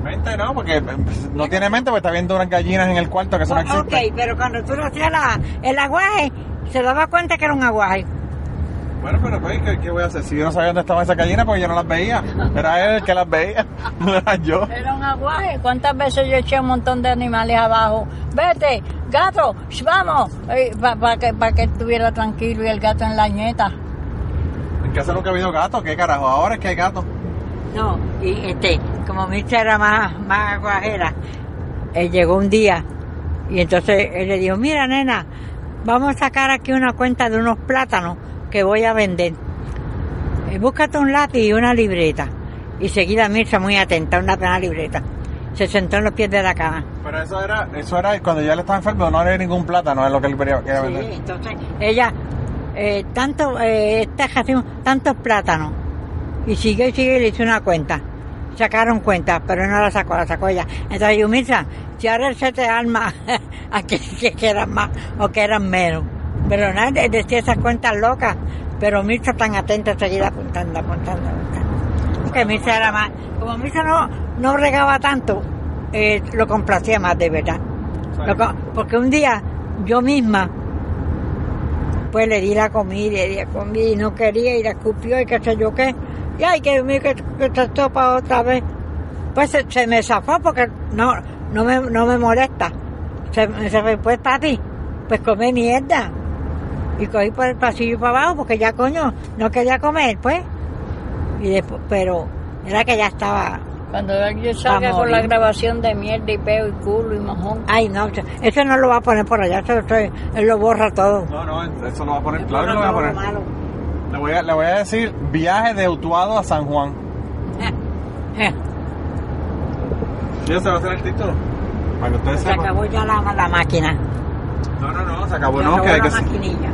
Mente no, porque eh, no tiene mente, porque está viendo unas gallinas en el cuarto que eso no Oh, ok, pero cuando tú le hacías la- el aguaje, se daba cuenta que era un aguaje. Bueno, pero pues, ¿qué, qué voy a hacer? Si yo no sabía dónde estaban esas gallinas, porque yo no las veía. Era él el que las veía, no era yo. Era un aguaje. ¿Cuántas veces yo eché un montón de animales abajo? Vete, gato, vamos. Para que, pa' que estuviera tranquilo y el gato en la ñeta. En casa nunca ha habido gato, ¿qué carajo? Ahora es que hay gato. No, y este, como mi hija era más, más aguajera, él llegó un día y entonces él le dijo, mira nena, vamos a sacar aquí una cuenta de unos plátanos que voy a vender. Eh, búscate un lápiz y una libreta. Y seguida Mirza, muy atenta, una, una libreta. Se sentó en los pies de la cama. Pero eso era, eso era cuando ya él estaba enfermo, no había ningún plátano, es lo que él quería, quería Sí, vender. entonces ella, eh, tanto, eh, tantos plátanos. Y sigue y sigue y le hizo una cuenta. Sacaron cuenta, pero no la sacó, la sacó ella. Entonces yo, Mirza, si ahora se te arma a que, que, que eran más o que eran menos. Pero nadie decía esas cuentas locas. Pero Mirza tan atenta, seguida apuntando, apuntando, apuntando. Porque Mirza era más, como Mirza no, no regaba tanto, eh, lo complacía más de verdad. Lo porque un día yo misma pues le di la comida, le di la comida y no quería y la escupió y qué sé yo qué. Y ay, que que, que se topa otra vez. Pues se, se me zafó porque no, no me, no me molesta. Se, me- se me pues papi, pues come mierda. Y cogí por el pasillo para abajo porque ya coño, no quería comer, pues. Y después, pero era que ya estaba, Cuando yo salga Va con la grabación de mierda y peo y culo y mojón. ay no, eso no lo va a poner por allá, eso, eso- él lo borra todo. No, no, eso lo va a poner, claro que lo voy a poner. lo malo. Le voy a, le voy a decir viaje de Utuado a San Juan. Eh, ¿Sí se va a hacer el título? Para que ustedes se sepan. acabó ya la, la máquina. No, no, no, se acabó, Se no, acabó que hay la que, maquinilla.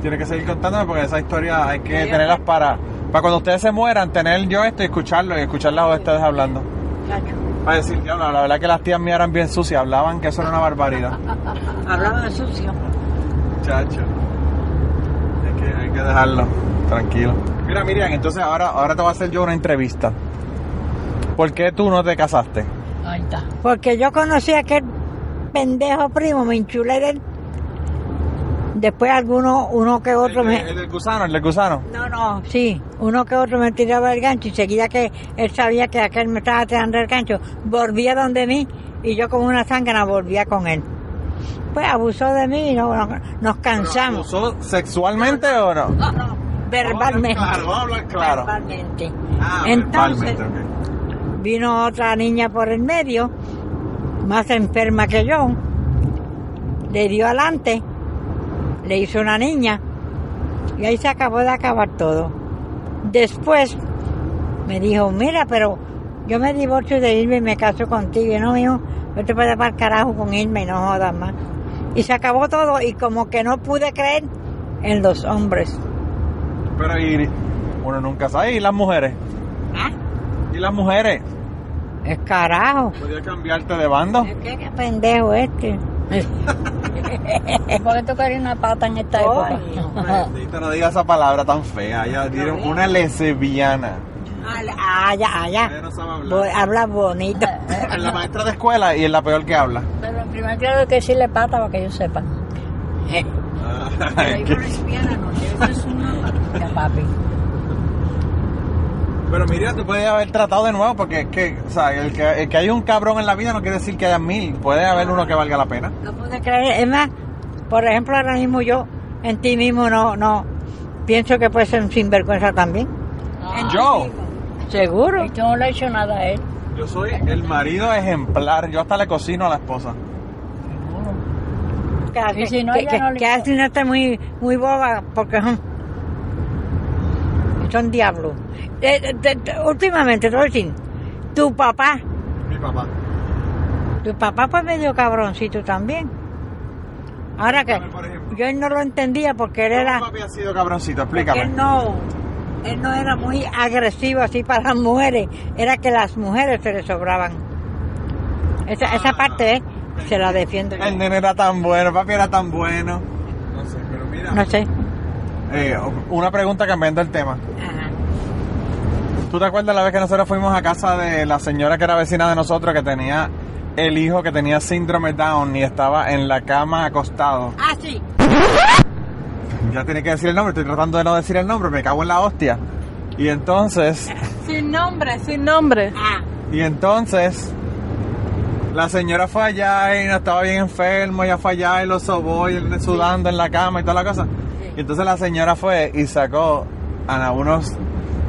Tiene que seguir contándome porque esa historia hay que Sí, tenerlas para, para cuando ustedes se mueran, tener yo esto y escucharlo y escucharlas a ustedes hablando. Chacho. Para decir, diablo, la verdad que las tías mías eran bien sucias, hablaban que eso era una barbaridad. Hablaba de sucio. Chacho. Hay que, hay que dejarlo. Tranquilo. Mira, Miriam, entonces ahora, ahora te voy a hacer yo una entrevista. ¿Por qué tú no te casaste? Ahí está. Porque yo conocí a aquel pendejo primo, me enchulé de él. Después alguno, uno que otro el, me... el del gusano, el gusano. No, no, sí, uno que otro me tiraba el gancho y seguida que él sabía que aquel me estaba tirando el gancho, volvía donde mí y yo como una zángana volvía con él. Pues abusó de mí y no, no- nos cansamos. ¿Abusó sexualmente o no? No, no, verbalmente. Claro, vamos a hablar claro. Verbalmente. Ah, Entonces, verbalmente, vino otra niña por el medio, más enferma que yo, le dio adelante, le hizo una niña y ahí se acabó de acabar todo. Después me dijo, mira, pero yo me divorcio de irme y me caso contigo. Y no, mijo, no te puedes para el carajo con irme y no jodas más. Y se acabó todo y como que no pude creer en los hombres. Pero y uno nunca sabe. ¿Y las mujeres? ¿Ah? ¿Y las mujeres? Es carajo. ¿Podía cambiarte de bando? ¿Qué, qué pendejo este? ¿Por qué tú querías una pata en esta época? Bendito, no diga esa palabra tan fea. Ya dieron una lesbiana. Ah, ya, ah, ya. Ella no sabe hablar. Bo- Habla bonito. Es la maestra de escuela y es la peor que habla. Pero primero quiero que decirle pata para que yo sepa. Ay, qué- Ya, papi. Pero mira, tú puedes haber tratado de nuevo porque es que, o sea, el que, el que hay un cabrón en la vida no quiere decir que haya mil. Puede haber uno que valga la pena. No pude creer. Es más, por ejemplo, ahora mismo yo en ti mismo no, no. Pienso que puedes ser un sinvergüenza también. Yo, Seguro. Y tú no le has hecho nada a él. yo soy el marido ejemplar. Yo hasta le cocino a la esposa. Que, Y si no, que, ella que- no le que así no esté muy, muy boba porque son, diablos. Eh, eh, te- últimamente, te decir, tu papá, Mi papá. tu papá fue medio cabroncito también. Ahora que yo él no lo entendía porque él era... ¿Cómo papi ha sido cabroncito? Explícame. él no, él no era muy agresivo así para las mujeres, era que las mujeres se le sobraban. Esa, esa parte eh, se la defiendo yo. El nene era tan bueno, papi era tan bueno. No sé, pero mira. No sé. Eh, una pregunta cambiando el tema. Ajá. ¿Tú te acuerdas la vez que nosotros fuimos a casa de la señora que era vecina de nosotros que tenía el hijo que tenía síndrome Down y estaba en la cama acostado? Ah, sí. Ya tiene que decir el nombre, estoy tratando de no decir el nombre, me cago en la hostia. Y entonces, Sin nombre, sin nombre. Ah, y entonces, la señora fue allá y no estaba bien enfermo, ella fue allá y lo sobó y sudando en la cama y toda la cosa. Y entonces la señora fue y sacó a unos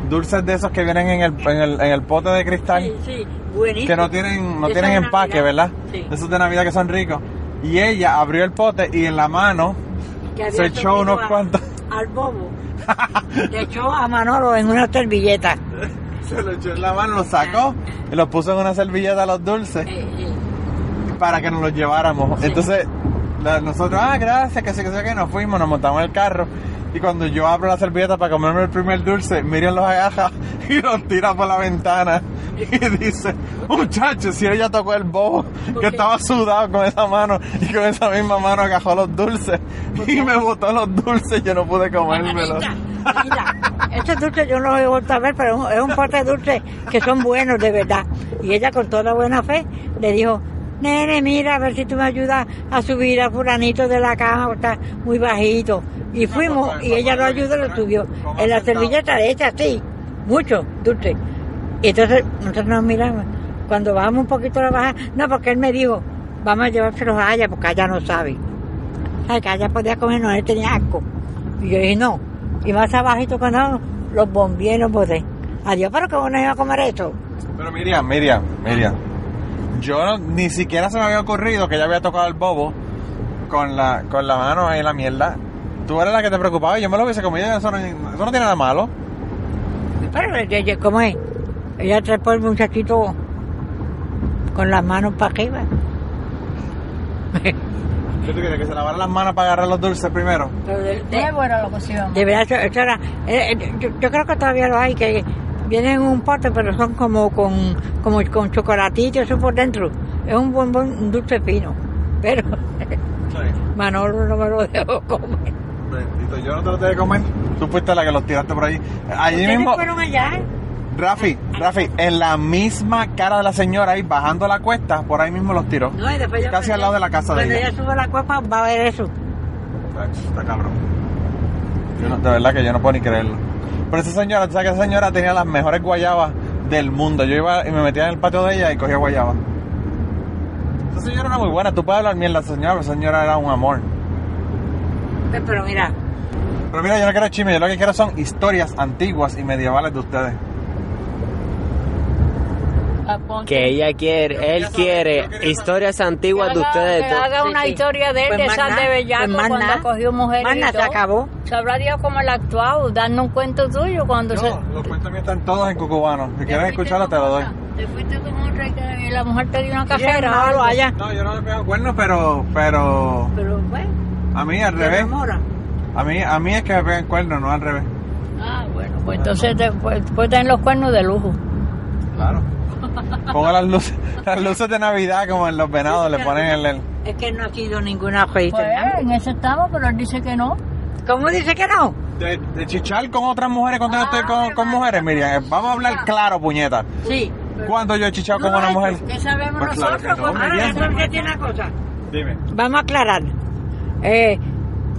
dulces de esos que vienen en el, en el, en el pote de cristal. sí, sí. Buenísimo. que no tienen no tienen empaque, Navidad. ¿verdad? Sí. Esos de Navidad que son ricos. Y ella abrió el pote y en la mano se echó unos a- cuantos. Al bobo. Le echó a Manolo en una servilleta. Se lo echó en la mano, lo sacó y lo puso en una servilleta los dulces Eh, eh. para que nos los lleváramos. Entonces, nosotros, ah, gracias, que sí, que sí, que nos fuimos, nos montamos en el carro. Y cuando yo abro la servilleta para comerme el primer dulce, Miriam los agaja y los tira por la ventana. Y dice, muchachos, si ella tocó el bobo, que estaba sudado con esa mano y con esa misma mano agajó los dulces. Y me botó los dulces, yo no pude comérmelos. Mira, estos dulces yo no los he vuelto a ver, pero es un, es un pote de dulces que son buenos de verdad. Y ella con toda buena fe le dijo, nene, mira, a ver si tú me ayudas a subir a fulanito de la cama, porque está muy bajito. Y fuimos, y ella lo ayudó lo subió. En la servilleta le echa así, mucho dulce. Y entonces nosotros nos miramos. Cuando bajamos un poquito a la baja, no, porque él me dijo, vamos a llevárselos a ella, porque ella no sabe. ¿Sabes? Que ella podía comer, no, él tenía asco. Y yo dije, no. Y más abajito cuando los bombié y los boté. Adiós, pero que uno iba a comer eso. Pero Miriam, Miriam, Miriam. Yo no- ni siquiera se me había ocurrido que ella había tocado el bobo con la, con la mano ahí en la mierda. Tú eres la que te preocupaba y yo me lo hubiese comido. Eso no, eso no tiene nada malo. Pero, ¿cómo es? Ella trepó el muchachito con las manos para arriba. ¿Qué tú quieres? ¿Que se lavara las manos para agarrar los dulces primero? Pero de, de- Qué buena locución. de verdad, eso, eso era. eh, eh, yo, yo creo que todavía lo hay, que vienen en un pote, pero son como con, como con chocolatito, eso por dentro. Es un buen, buen dulce fino. Pero Manolo no me lo dejó comer. Bendito, yo no te lo tengo que comer. Tú fuiste la que los tiraste por allí. Allí ¿Ustedes mismo, fueron allá? Rafi, Rafi, en la misma cara de la señora ahí bajando la cuesta, por ahí mismo los tiró. No, y después Casi pensé, al lado de la casa de Cuando ella. ella sube la cuesta va a ver eso. Está cabrón. Yo no- de verdad que yo no puedo ni creerlo. Pero esa señora, tú sabes que esa señora tenía las mejores guayabas del mundo. Yo iba y me metía en el patio de ella y cogía guayaba. Esa señora era muy buena. Tú puedes hablar bien la señora, pero esa señora era un amor. Pero mira, Pero mira, yo no quiero chisme, yo lo que quiero son historias antiguas y medievales de ustedes. Que ella quiere, él quiere historias antiguas de ustedes. que haga Sí, una sí. historia de él, Pues de nada, de bellaco pues cuando nada. cogió mujer Más y se acabó. Sabrá Dios cómo él ha actuado, dando un cuento tuyo cuando se... No, los cuentos míos están todos en cucubano. Si quieres escucharlo, te lo doy. Te fuiste con otra y la mujer te dio una cajera. no yo no le pego cuernos, pero, pero Pero bueno, a mí al revés. A mí, a mí es que me pegan cuernos, no al revés. Ah, bueno, pues entonces te, pues, puedes tener los cuernos de lujo. Claro. Pongo las luces, las luces de Navidad como en los venados, le ponen el, el- Es que no ha sido ninguna feita. Pues en eso estamos, pero él dice que no. ¿Cómo dice que no? de, de chichar con otras mujeres cuando yo estoy con, con mujeres, Miriam. eh, Vamos a hablar claro, puñeta. Sí. ¿Cuándo yo he chichado con una mujer? ¿Qué sabemos Pues claro nosotros? que no, Pues. Ahora, ¿sabes qué tiene una cosa? Dime. Vamos a aclarar. Eh,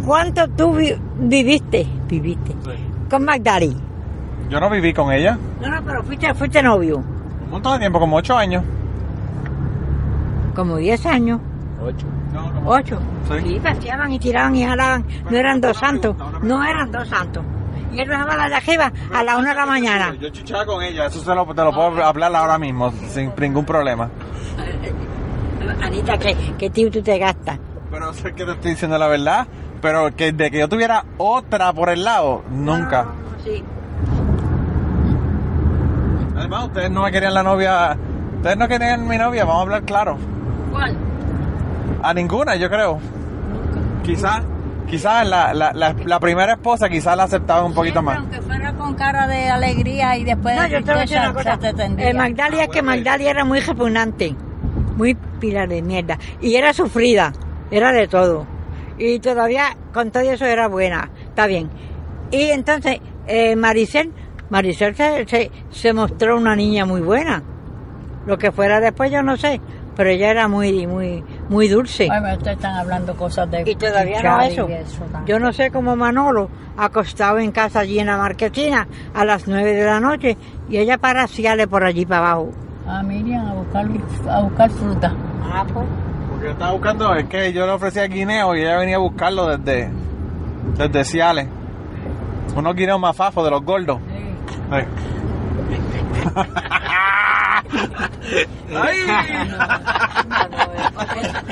¿Cuánto tú vi- viviste? Viviste. Con Magdali. Yo no viví con ella. No, no, pero fuiste, fuiste novio. Montón de tiempo, como ocho años. Como 10 años. Ocho. No, como- Ocho. Sí. Sí, paseaban y tiraban y jalaban. No eran dos santos. No eran dos santos. Y él dejaba la de arriba a las una de la mañana. Yo chichaba con ella, eso se lo, te lo puedo hablar ahora mismo, sin ningún problema. Anita, ¿qué, qué tío tú te gastas? Pero sé que te estoy diciendo la verdad, pero que de que yo tuviera otra por el lado, nunca. Sí. Además, ustedes no me querían la novia, ustedes no querían mi novia, vamos a hablar claro. ¿Cuál? A ninguna, yo creo. Quizás, quizás la, la, la, la primera esposa quizás la aceptaban un poquito Siempre, más. Aunque fuera con cara de alegría y después No, de yo te voy a decir una cosa. se te tendría. Eh, Magdalia es que Magdalia era muy repugnante. Muy pila de mierda. Y era sufrida. Era de todo. Y todavía con todo eso era buena. Está bien. Y entonces, eh, Maricel, Maricel se, se, se mostró una niña muy buena. Lo que fuera después yo no sé. Pero ella era muy, muy, muy dulce. Ay, me ustedes están hablando cosas de Y todavía no eso. Yo no sé cómo Manolo, acostado en casa allí en la marquesina a las nueve de la noche, y ella para haciarle por allí para abajo. Ah, Miriam, a buscar, a buscar fruta. Ah, pues. Porque yo estaba buscando, es que yo le ofrecía guineo y ella venía a buscarlo desde, desde Ciales. Unos guineos más fafos de los gordos. Sí.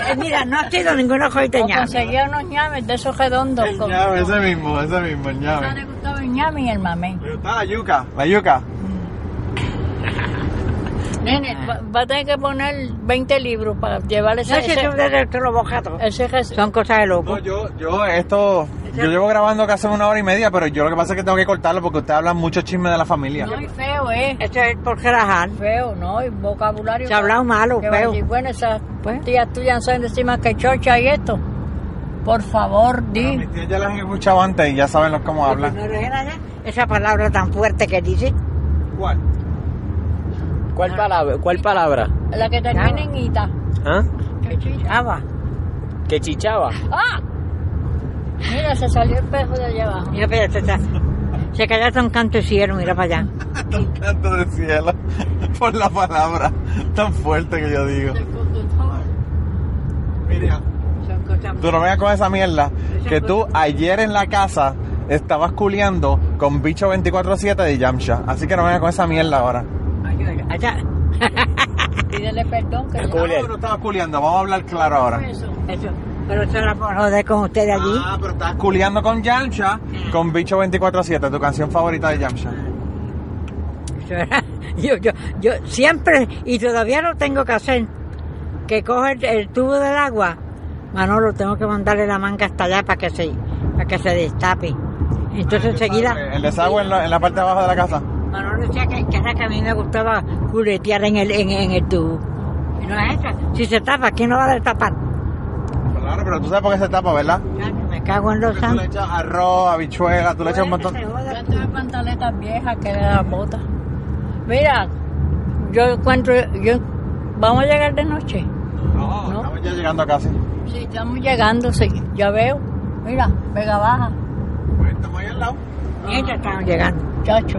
Eh, mira, no ha sido ninguna O joiteña. conseguía unos ñames de esos redondos. El con- ñame, ese mismo, ese mismo, el ñame. le gustaba el ñame y el mamey. Pero está la yuca, la yuca. Nene, va, va a tener que poner 20 libros para llevarle ese, No, ese, ese res- Son cosas de No, loco. yo, yo, esto, yo llevo grabando casi una hora y media, pero yo lo que pasa es que tengo que cortarlo porque ustedes hablan mucho chisme de la familia. No, y feo, ¿eh? Eso es por relajar. Feo, ¿no? Y vocabulario. Se ha hablado malo, que feo. decir, Bueno, esas Pues. tías tuyas saben decir más que chocha y esto. Por favor, di. mis tías ya las han escuchado antes y ya saben los cómo hablan. Ya Esa palabra tan fuerte que dice. ¿Cuál? ¿Cuál palabra? ¿Cuál palabra? La que termina en ita. ¿Ah? Que chichaba. Que chichaba. ¡Ah! Mira, se salió el pejo de allá abajo. Mira, pero se, se cayó un canto de cielo, mira para allá. Un canto del cielo por la palabra tan fuerte que yo digo. Cosas tú no vengas con esa mierda que tú ayer en la casa estabas culeando con bicho 24-7 de Yamcha. Así que no vengas con esa mierda ahora. Allá. Pídele perdón. Que El ya-. No, estabas culeando, vamos a hablar claro ahora. Eso. Eso. Pero eso era por joder con ustedes allí. Ah, pero estabas culeando con Yamcha, con bicho 24-7, tu canción favorita de Yamcha. Eso era- Yo, yo, yo siempre, y todavía lo tengo que hacer, que coge el, el tubo del agua, Manolo, tengo que mandarle la manga hasta allá para que se, para que se destape. Entonces enseguida, El desagüe en la, en la parte de abajo de la casa. Manolo decía que, que era que a mí me gustaba culetear en el, en, en el tubo. Y no es eso. Si se tapa, ¿quién lo va a destapar? Claro, pero tú sabes por qué se tapa, ¿verdad? Ya, que me cago en los Tú le santos. echas arroz, habichuela, tú le echas un montón. Yo tengo pantaletas viejas que de las botas. Mira, yo encuentro, yo, vamos a llegar de noche. No, estamos ya llegando casi. Sí, estamos llegando, sí, ya veo. Mira, Vega Baja, Pues estamos ahí al lado. Y ya estamos llegando. chacho.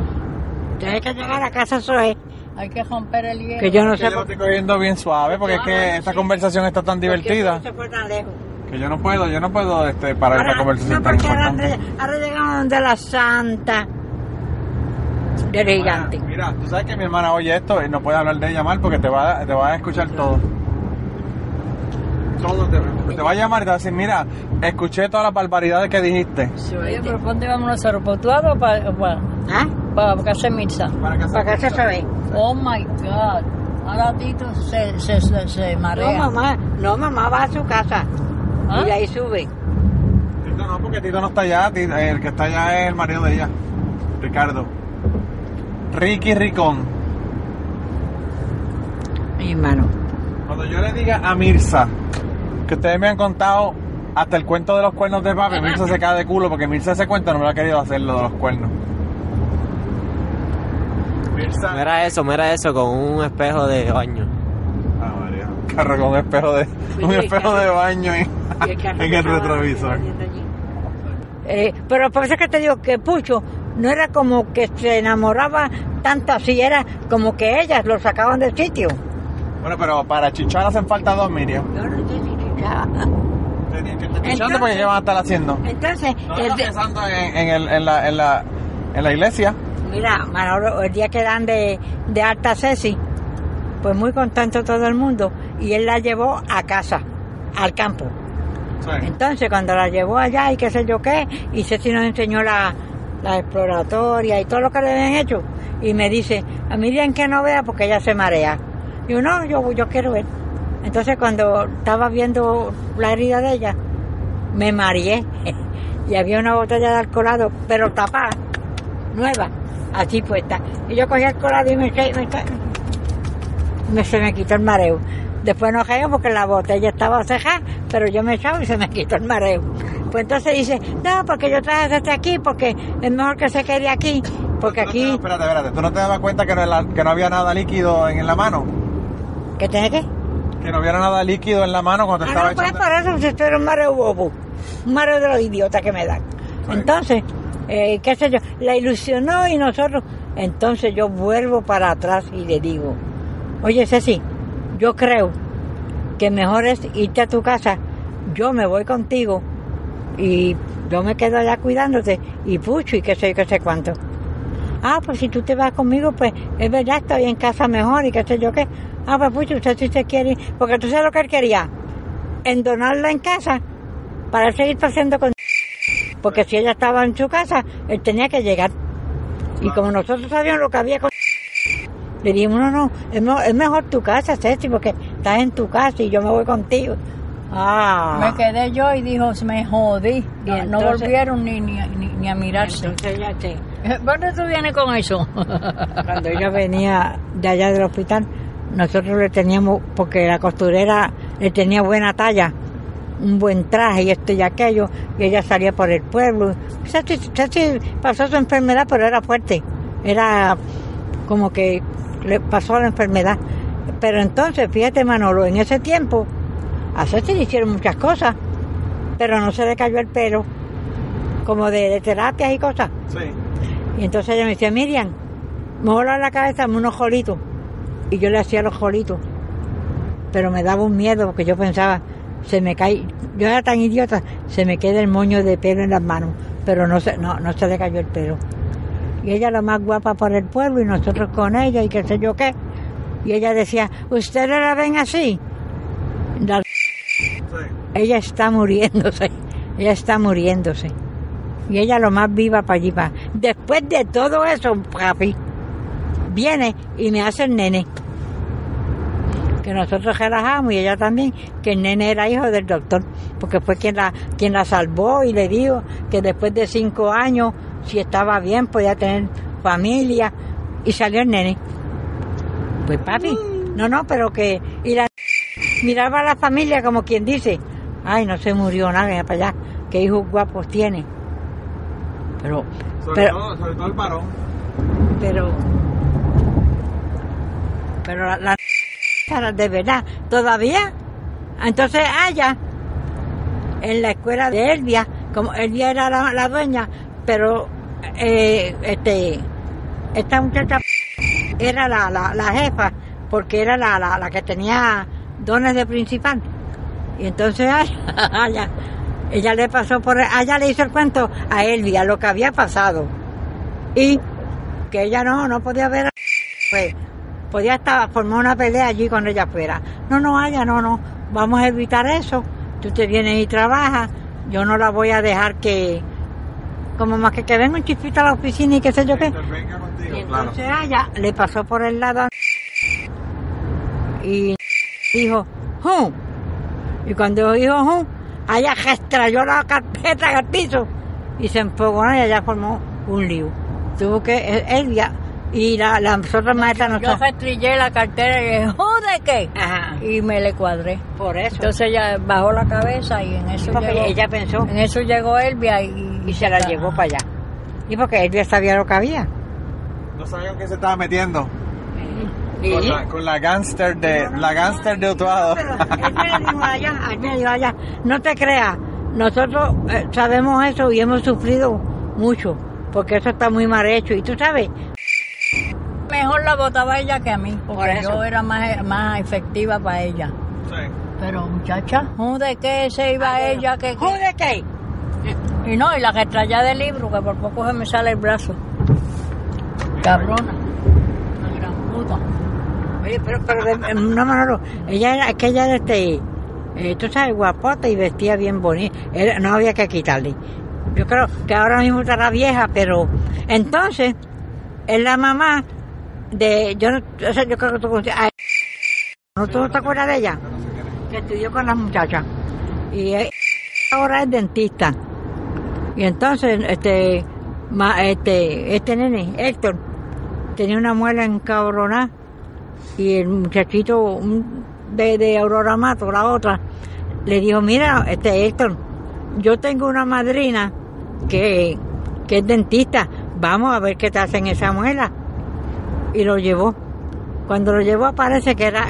Tienes que llegar a casa Zoe, Hay que romper el hielo. que yo no Que sé yo lo estoy cogiendo bien suave porque es que esta conversación está tan divertida se fue tan lejos. que yo no puedo, yo no puedo este, parar esta conversación no, tan porque ahora, importante. ahora llegamos donde la santa del gigante. Mira, mira, tú sabes que mi hermana oye esto y no puede hablar de ella mal porque te va, te va a escuchar todo. Todo te, te va a llamar y te va a decir, mira, escuché todas las barbaridades que dijiste. Oye, pero ¿por dónde vamos nosotros? ¿Por tu lado o para, para, ¿Ah? para casa de Mirza? Para que ¿Para qué se sabe? Oh my God. Ahora Tito se, se, se, se No, marea. mamá, no, mamá va a su casa. ¿Ah? Y de ahí sube. Tito no, porque Tito no está allá, Tito- el que está allá es el marido de ella, Ricardo. Ricky Ricón. Mi hermano. Cuando yo le diga a Mirza que ustedes me han contado hasta el cuento de los cuernos de papi, Mirza se cae de culo porque Mirza ese cuento no me lo ha querido hacer lo de los cuernos. Mirza. Mira eso, mira eso con un espejo de baño. Ah, María. Carro con un espejo de, un espejo de baño en el retrovisor. Eh, pero por eso es que te digo que Pucho no era como que se enamoraba tanto así, era como que ellas lo sacaban del sitio. Bueno, pero para chichar hacen falta dos, Miriam. Yo no Entonces- porque ¿qué van a estar haciendo? Entonces, No el pensando en, en, el- en la, en, la, en la iglesia. mira, Manolo, el día que dan de, de alta Ceci, pues muy contento todo el mundo, y él la llevó a casa, al campo. Entonces, cuando la llevó allá y qué sé yo qué, y Ceci nos enseñó la, la exploratoria y todo lo que le habían hecho, y me dice, a Miriam que no vea porque ella se marea. Y yo, no, yo, yo quiero ver. Entonces, cuando estaba viendo la herida de ella, me mareé, y había una botella de alcoholado, pero tapada, nueva, así puesta. Y yo cogí el colado y me, me, me- se me quitó el mareo. Después no caí porque la botella estaba cejada, pero yo me echaba y se me quitó el mareo. Pues entonces dice, no, porque yo traje este aquí, porque es mejor que se quede aquí, porque aquí, Espérate, espérate. ¿Tú no te dabas cuenta que no, que no había nada líquido en, la mano? ¿qué tiene que? Que no hubiera nada líquido en la mano cuando te Ah, estaba no, pues echando. por eso, si esto era un mareo bobo, un mareo de los idiotas que me dan. Entonces, eh, qué sé yo, la ilusionó y nosotros, entonces yo vuelvo para atrás y le digo, oye Ceci, yo creo que mejor es irte a tu casa, yo me voy contigo y yo me quedo allá cuidándote y pucho y qué sé yo, qué sé cuánto. Ah, pues si tú te vas conmigo, pues es verdad, estoy en casa mejor y qué sé yo qué. Ah, pues pucho, usted si se quiere, ir. porque tú sabes lo que él quería, en donarla en casa para él seguir paseando con... Porque si ella estaba en su casa, él tenía que llegar. Y como nosotros sabíamos lo que había con... Le dijimos, no, no, es mejor, es mejor tu casa, Ceci, porque estás en tu casa y yo me voy contigo. Ah. Me quedé yo y dijo, me jodí. Y No, volvieron ni, ni, ni, ni a mirarse. Entonces ya te... ¿Dónde tú vienes con eso? Cuando ella venía de allá del hospital, nosotros le teníamos, porque la costurera le tenía buena talla, un buen traje y esto y aquello, y ella salía por el pueblo. Ceci, Ceci pasó su enfermedad, pero era fuerte, era como que le pasó la enfermedad. Pero entonces, fíjate Manolo, en ese tiempo, a Ceci le hicieron muchas cosas, pero no se le cayó el pelo, como de, de terapias y cosas. Sí. Y entonces ella me decía, Miriam, me voy a la cabeza, unos jolitos. Y yo le hacía los jolitos. Pero me daba un miedo porque yo pensaba, se me cae, yo era tan idiota, se me queda el moño de pelo en las manos. Pero no se, no, no se le cayó el pelo. Y ella la más guapa por el pueblo y nosotros con ella y qué sé yo qué. Y ella decía, ¿ustedes la ven así? La- Ella está muriéndose, ella está muriéndose. Y ella lo más viva para allí. pa. Después de todo eso, papi, viene y me hace el nene. Que nosotros relajamos y ella también, que el nene era hijo del doctor, porque fue quien la, quien la salvó y le dijo que después de cinco años, si estaba bien, podía tener familia y salió el nene. Pues papi, no, no, pero que... Y la miraba a la familia como quien dice, ay, no se murió nada, venga para allá. qué hijos guapos tiene. Pero, Sobre, pero, todo, sobre todo el varón. pero, pero la, la de verdad, todavía. Entonces allá, en la escuela de Elvia, como Elvia era la, la dueña, pero eh, este, esta muchacha era la, la, la jefa, porque era la, la, que tenía dones de principal. Y entonces allá, allá, ella le pasó por, allá le hizo el cuento a Elvia, lo que había pasado. Y que ella no, no podía ver, pues, podía estar, formar una pelea allí cuando ella fuera. No, no, allá, no, no, vamos a evitar eso. Tú te vienes y trabajas, yo no la voy a dejar que, como más que que venga un chispito a la oficina y qué sé yo qué. Venga contigo, Y claro. entonces ella le pasó por el lado y dijo, ¡Hum! Y cuando dijo ¡Hum! ella extrayó la carpeta en el piso y se enfogonó y ella formó un lío. Tuvo que, él ya, y la, la otra maestra no Yo restrillé la cartera y le dije, ¿de qué? Ajá, Y me le cuadré. por eso. Entonces ella bajó la cabeza y en eso porque llegó, ella pensó en eso llegó Elvia y, y se la llevó para allá. Y porque ya sabía lo que había. No sabía qué se estaba metiendo. Y- Con la, con la gangster de, la gangster de Utuado. Pero él me dijo allá, él me dijo allá, no te creas, nosotros eh, sabemos eso y hemos sufrido mucho, porque eso está muy mal hecho. Y tú sabes, Mejor la votaba ella que a mí, Por porque eso. yo era más, más efectiva para ella. Sí. Pero muchacha, ¿de qué se iba ella? Que, ¿de qué? Y no, y la que traía del libro, que por poco se me sale el brazo. Cabrona. La gran puta. Oye, pero, pero de- eh, no, Manolo, ella era, es que ella era este, eh, tú sabes, guapota y vestía bien bonita, Era- no había que quitarle. Yo creo que ahora mismo estará vieja, pero entonces, es la mamá de, yo no, o sea, yo creo que tú ¿no tú no te acuerdas de ella? Que estudió con las muchachas. Y eh, ahora es dentista. Y entonces, este, ma- este, este nene, Héctor, tenía una muela encabronada y el muchachito un- de, de Aurora Mato, la otra, le dijo, mira, este Héctor, yo tengo una madrina que, que es dentista, vamos a ver qué te hacen esa muela. Y lo llevó. Cuando lo llevó parece que era...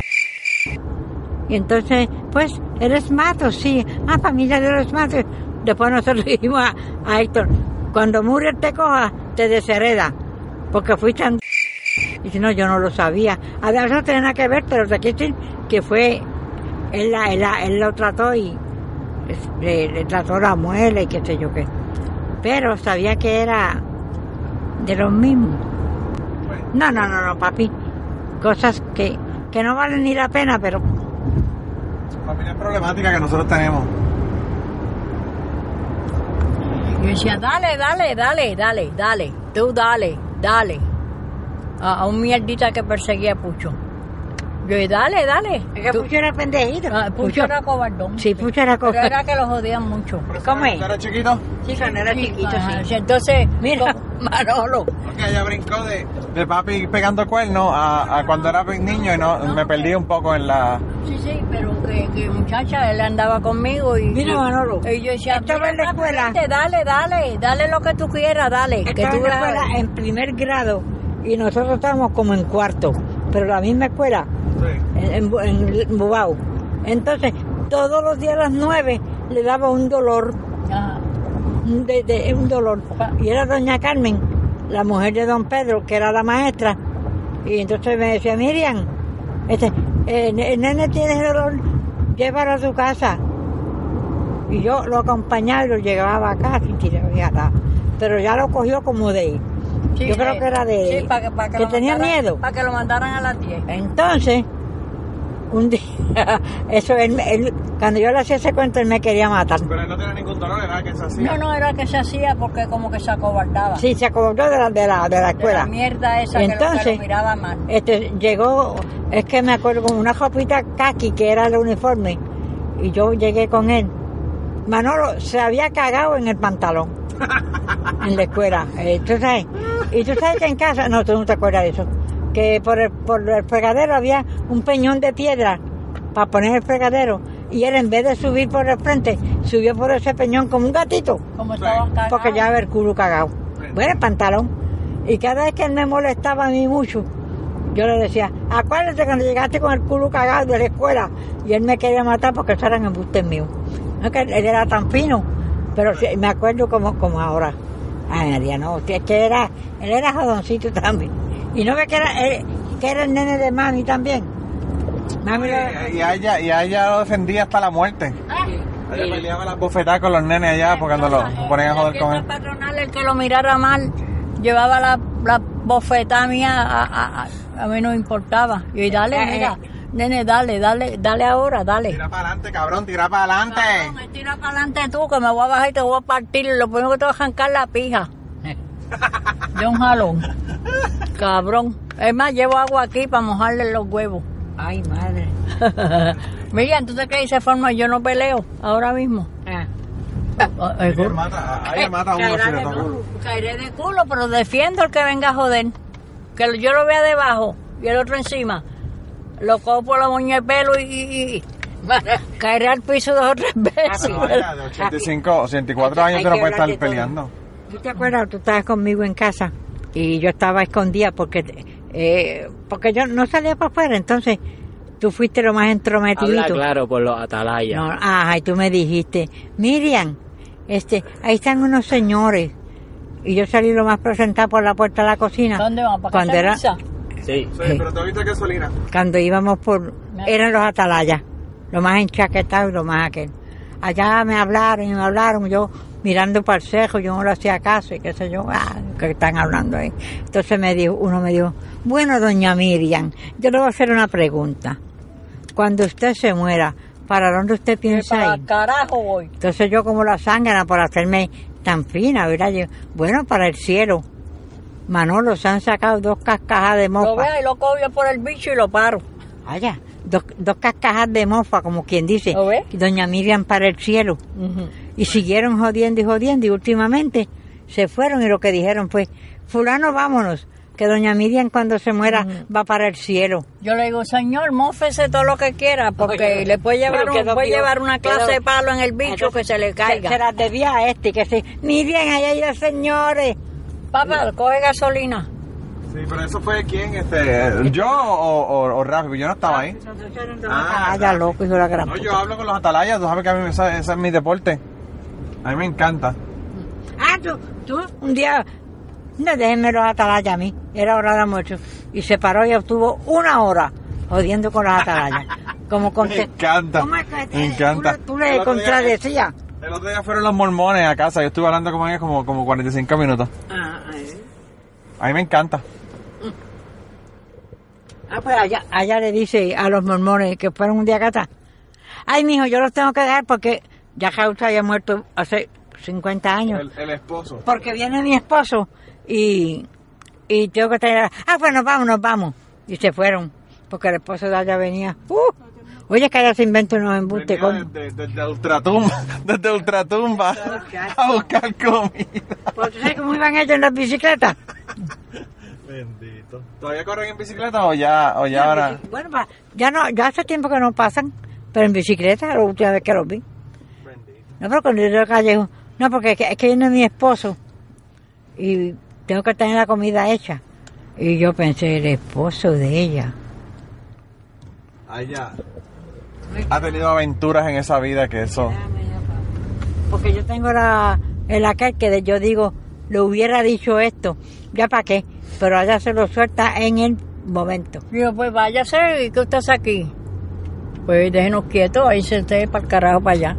Y entonces, pues, eres Mato, sí. Ah, familia de los Matos. Después nosotros dijimos a, Héctor, cuando Muriel te coja, te deshereda, porque fuiste tan y si no, yo no lo sabía. A ver, eso no tiene nada que ver, pero quiero decir que fue, él, la- él, la- él lo trató y le, le trató la muela y qué sé yo qué. Pero sabía que era de los mismos. No, no, no, no, papi. Cosas que, que no valen ni la pena, pero Familia problemática que nosotros tenemos. Yo decía, dale, dale, dale, dale, dale, tú dale, dale. A, a un mierdita que perseguía a Pucho. Yo dije, dale, dale. es que Tú- Pucho era pendejito. Ah, Pucho era cobardón. Sí, Pucho era Pero cosa. era que lo jodían mucho. ¿Cómo es? ¿Era chiquito? Sí, cuando era chiquito, sí. Entonces, Mira, Manolo. Porque ella brincó de, de papi pegando cuernos a, a cuando era niño y no, me perdí un poco en la... Sí, sí, pero que, que muchacha, él andaba conmigo y... Mira, Manolo, Y yo decía, estaba en la "Mira, escuela". dale, dale, dale lo que tú quieras, dale. que Estaba tú en la verás". escuela en primer grado y nosotros estábamos como en cuarto, pero la misma escuela, en, en, en Bubao. Entonces, todos los días a las nueve le daba un dolor, un, de- de- un dolor. Y era doña Carmen, la mujer de don Pedro, que era la maestra. Y entonces me decía, Miriam, este, eh, el nene tiene dolor, llévalo a tu casa. Y yo lo acompañaba y lo llevaba a casa y tiraba. Pero ya lo cogió como de... Sí, yo creo sí. que era de... Sí, para que, para que, tenía mandaran- miedo. Para que lo mandaran a las 10. Entonces, un día, eso, él, él- cuando yo le hacía ese cuento, él me quería matar. Pero él no tenía ningún dolor, era que se hacía. No, no, era que se hacía porque como que se acobardaba. Sí, se acordó de la, de la, de la De la escuela. mierda esa que lo- que, Entonces- lo miraba mal. Este, llegó, es que me acuerdo, con una ropita kaki que era el uniforme, y yo llegué con él. Manolo se había cagado en el pantalón, en la escuela. Eh, ¿tú sabes? Y tú sabes que en casa, no, tú no te acuerdas de eso, que por el, por el fregadero había un peñón de piedra para poner el fregadero, Y él en vez de subir por el frente, subió por ese peñón como un gatito. Como estaba cagado. Porque ya el culo cagado. Bueno, el pantalón. Y cada vez que él me molestaba a mí mucho, yo le decía, acuérdate cuando llegaste con el culo cagado de la escuela. Y él me quería matar porque eso eran embustes míos. No es que él era tan fino, pero sí, me acuerdo como, como ahora. Ay, María, no, es que era, él era jodoncito también. Y no ve que era, él- que era el nene de mami también. Mami lo- Y a ella, y a ella lo defendía hasta la muerte. Ella peleaba las bofetadas con los nenes allá porque cuando lo ponían a joder con él. patronal, el que lo mirara mal, llevaba la, la bofetada mía, a, a- a- a mí no importaba. Y dale, Eh, mira, nene, dale, dale, dale ahora, dale. Tira para adelante, cabrón, tira para adelante. Me tira para adelante tú, que me voy a bajar y te voy a partir. Lo primero que te voy a arrancar la pija. De un jalón. Cabrón. Es más, llevo agua aquí para mojarle los huevos. Ay, madre. Mira, entonces que se forma, yo no peleo ahora mismo. Ah. Ah, eh, Ella mata, a ella mata a uno si le toca. Caeré de culo, pero defiendo el que venga a joder. Que yo lo vea debajo y el otro encima. Lo cojo por la moña de pelo y, y- y- caeré al piso dos o tres veces. No, ella de 85, 84 años que no que puede hablar estar peleando. ¿Tú te acuerdas? Tú estabas conmigo en casa y yo estaba escondida porque eh, porque yo no salía para afuera. Entonces tú fuiste lo más Habla entrometidito. claro por los atalayas. No, ajá, y tú me dijiste, Miriam, este, ahí están unos señores. Y yo salí lo más presentado por la puerta de la cocina. ¿Dónde vamos? ¿Para Cuando casa era, Luisa? Sí. Sí, pero tú viste gasolina. cuando íbamos por, eran los atalayas, lo más enchaquetados y lo más aquel. Allá me hablaron y me hablaron, yo mirando para el cejo, yo no le hacía caso y qué sé yo, ah, que están hablando ahí. Entonces me dijo, uno me dijo, bueno, doña Miriam, yo le voy a hacer una pregunta. Cuando usted se muera, ¿para dónde usted piensa Para ir? carajo voy. Entonces yo como la zángana por hacerme tan fina, ¿verdad? Yo, bueno, para el cielo. Manolo, se han sacado dos cascajas de Lo mofa. veo y lo cojo yo por el bicho y lo paro. Vaya, dos, dos cascajas de mofa, como quien dice. ¿Lo ves? Y doña Miriam para el cielo. Y siguieron jodiendo y jodiendo y últimamente se fueron y lo que dijeron fue, fulano, vámonos, que doña Miriam cuando se muera va para el cielo. Yo le digo, señor, mófese todo lo que quiera, porque Oye, le puede llevar, un- puede llevar una clase Quedó- de palo en el bicho que se le caiga. Se, se las debía a este, que se, Miriam, allá hay los señores. Papá, coge gasolina. Sí, pero eso fue quién, este, yo o, o, o Rafi, yo no estaba ahí. Ah, ya loco, hijo de la gran No, yo hablo con los atalayas, tú sabes que a mí ese, ese es mi deporte. A mí me encanta. Ah, tú, tú, un día, no déjenme los atalayas a mí, era hora de almuerzo, y se paró y obtuvo una hora jodiendo con los atalayas. Como con Me encanta, ¿Cómo es que te- me encanta. Tú, le- tú le contradecías. El otro día fueron los mormones a casa, yo estuve hablando con ellos como, como 45 minutos. A mí me encanta. Ah, pues allá, allá le dice a los mormones que fueron un día a casa. Ay, mijo, yo los tengo que dejar porque ya Jausa había muerto hace 50 años. El, el esposo. Porque viene mi esposo y, y tengo que traer. Ah, pues nos vamos, nos vamos. Y se fueron, porque el esposo de allá venía. Uh, oye, que allá se inventa unos embustes. Coño. desde, desde Ultratumba, desde Ultratumba a buscar comida. Pues, ¿tú sabes cómo iban ellos en las bicicletas? Bendito. ¿Todavía corren en bicicleta o ya, o ya ahora? Bueno, pa- ya no, ya hace tiempo que no pasan, pero en bicicleta, la última vez que los vi. No, pero cuando yo callejón, no, porque es que, es que viene mi esposo y tengo que tener la comida hecha. Y yo pensé, el esposo de ella. Allá. Ha tenido aventuras en esa vida que eso. Porque yo tengo la, el aquel que de- yo digo, le hubiera dicho esto, ya para qué, pero allá se lo suelta en el momento. Digo, pues váyase, ¿y qué usted hace aquí? Pues déjenos quietos, ahí se para el carajo para allá.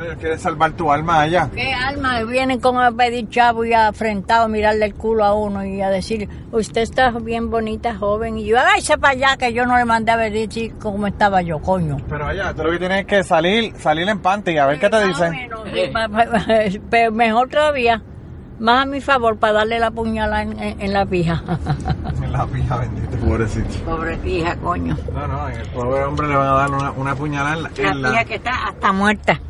Bendito, Dios quiere salvar tu alma allá. ¿Qué alma? Vienen con a pedir chavo y afrentado a mirarle el culo a uno y a decir, usted está bien bonita, joven. Y yo, ay, para allá que yo no le mandé a ver cómo estaba yo, coño. Pero allá, tú lo que tienes es que salir, salir en panty y a ver qué te dicen. Pero mejor todavía, más a mi favor para darle la puñalada en, en- en la pija. En la pija, bendito, pobrecito. Pobre hija, coño. No, no, el pobre hombre le van a dar una, una puñalada en la... La en la- que está hasta muerta.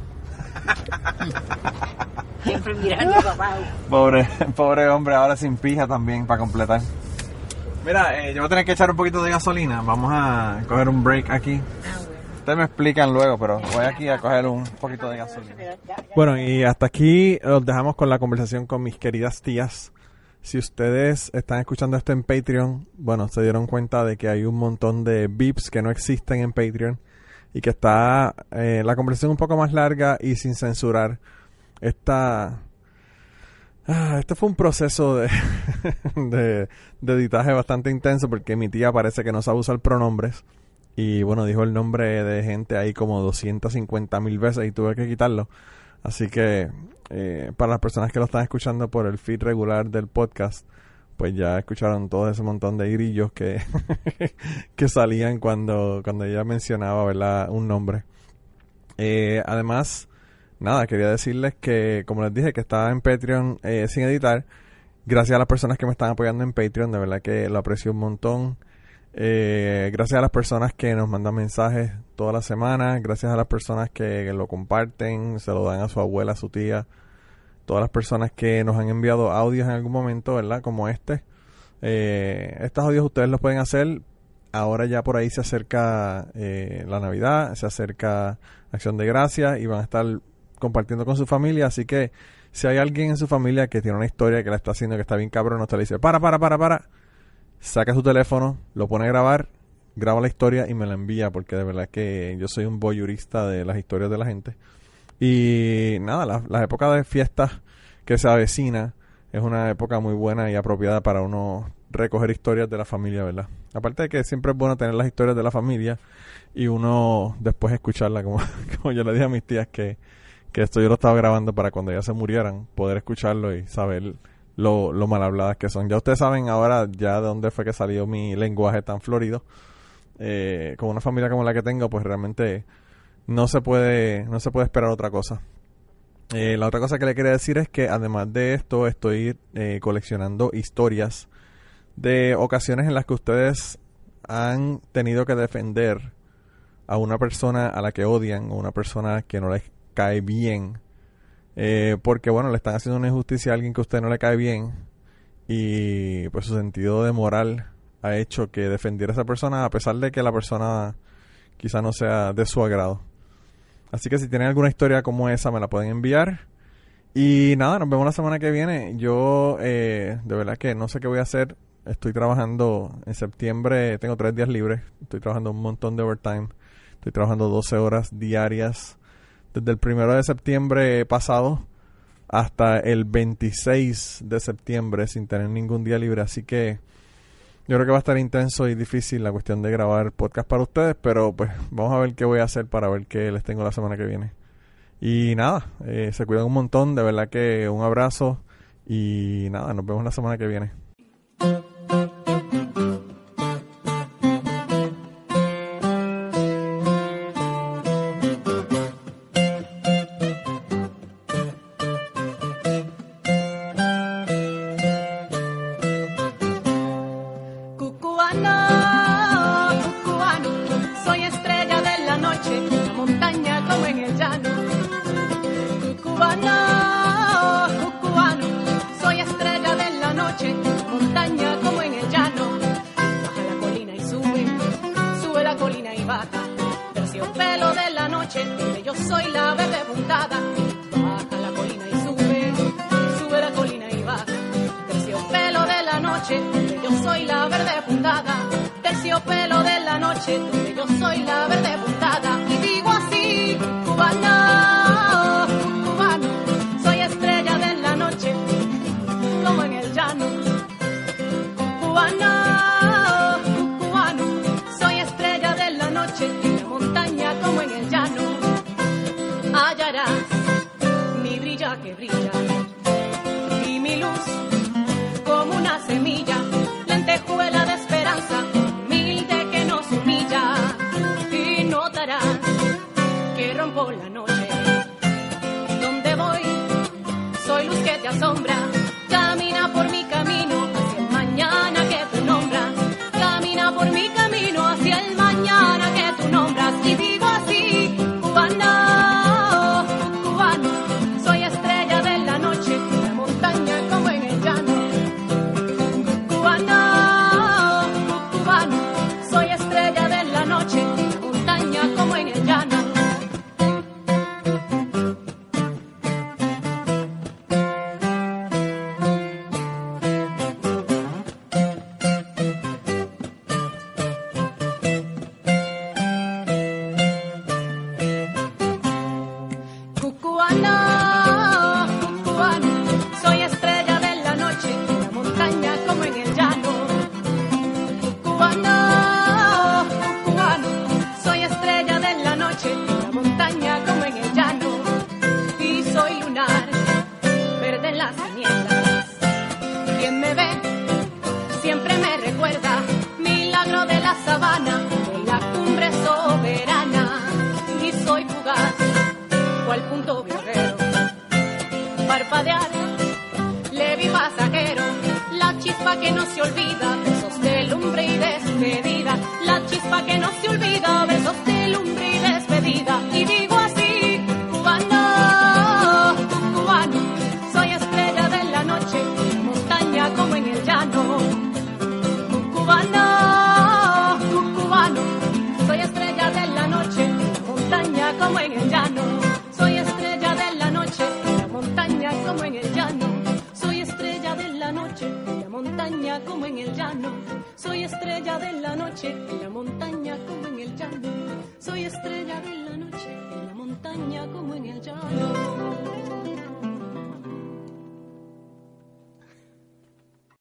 Siempre mirando abajo. Pobre, pobre hombre, ahora sin pija también para completar. Mira, eh, yo voy a tener que echar un poquito de gasolina. Vamos a coger un break aquí. Ustedes me explican luego, pero voy aquí a coger un poquito de gasolina. Bueno, y hasta aquí los dejamos con la conversación con mis queridas tías. Si ustedes están escuchando esto en Patreon, bueno, se dieron cuenta de que hay un montón de VIPs que no existen en Patreon y que está eh, la conversación un poco más larga y sin censurar. Esta, ah, este fue un proceso de, de, de editaje bastante intenso porque mi tía parece que no sabe usar pronombres. Y bueno, dijo el nombre de gente ahí como 250 mil veces y tuve que quitarlo. Así que eh, para las personas que lo están escuchando por el feed regular del podcast, pues ya escucharon todo ese montón de grillos que, que salían cuando, cuando ella mencionaba ¿verdad? un nombre. Eh, además, nada, quería decirles que, como les dije, que estaba en Patreon eh, sin editar. Gracias a las personas que me están apoyando en Patreon, de verdad que lo aprecio un montón. Eh, gracias a las personas que nos mandan mensajes toda la semana, gracias a las personas que, lo comparten, se lo dan a su abuela, a su tía, todas las personas que nos han enviado audios en algún momento, ¿verdad? Como este. Eh, estos audios ustedes los pueden hacer. Ahora ya por ahí se acerca eh, la Navidad, se acerca Acción de Gracia y van a estar compartiendo con su familia. Así que si hay alguien en su familia que tiene una historia que la está haciendo que está bien cabrón, te le dice, para, para, para, para saca su teléfono, lo pone a grabar, graba la historia y me la envía, porque de verdad que yo soy un voyeurista de las historias de la gente. Y nada, la, la época de fiestas que se avecina es una época muy buena y apropiada para uno recoger historias de la familia, ¿verdad? Aparte de que siempre es bueno tener las historias de la familia y uno después escucharla, como, como yo le dije a mis tías que, que esto yo lo estaba grabando para cuando ya se murieran, poder escucharlo y saber lo, lo mal habladas que son. Ya ustedes saben ahora ya de dónde fue que salió mi lenguaje tan florido. Eh, con una familia como la que tengo, pues realmente no se puede, no se puede esperar otra cosa. Eh, la otra cosa que le quería decir es que además de esto estoy eh, coleccionando historias de ocasiones en las que ustedes han tenido que defender a una persona a la que odian o una persona que no les cae bien eh, porque bueno, le están haciendo una injusticia a alguien que a usted no le cae bien y pues su sentido de moral ha hecho que defendiera a esa persona a pesar de que la persona quizá no sea de su agrado. Así que si tienen alguna historia como esa me la pueden enviar. Y nada, nos vemos la semana que viene. Yo eh, de verdad que no sé qué voy a hacer. Estoy trabajando en septiembre, tengo tres días libres. Estoy trabajando un montón de overtime. Estoy trabajando 12 horas diarias desde el primero de septiembre pasado hasta el 26 de septiembre sin tener ningún día libre. Así que yo creo que va a estar intenso y difícil la cuestión de grabar podcast para ustedes, pero pues vamos a ver qué voy a hacer para ver qué les tengo la semana que viene. Y nada, eh, se cuidan un montón, de verdad que un abrazo y nada, nos vemos la semana que viene. sombra.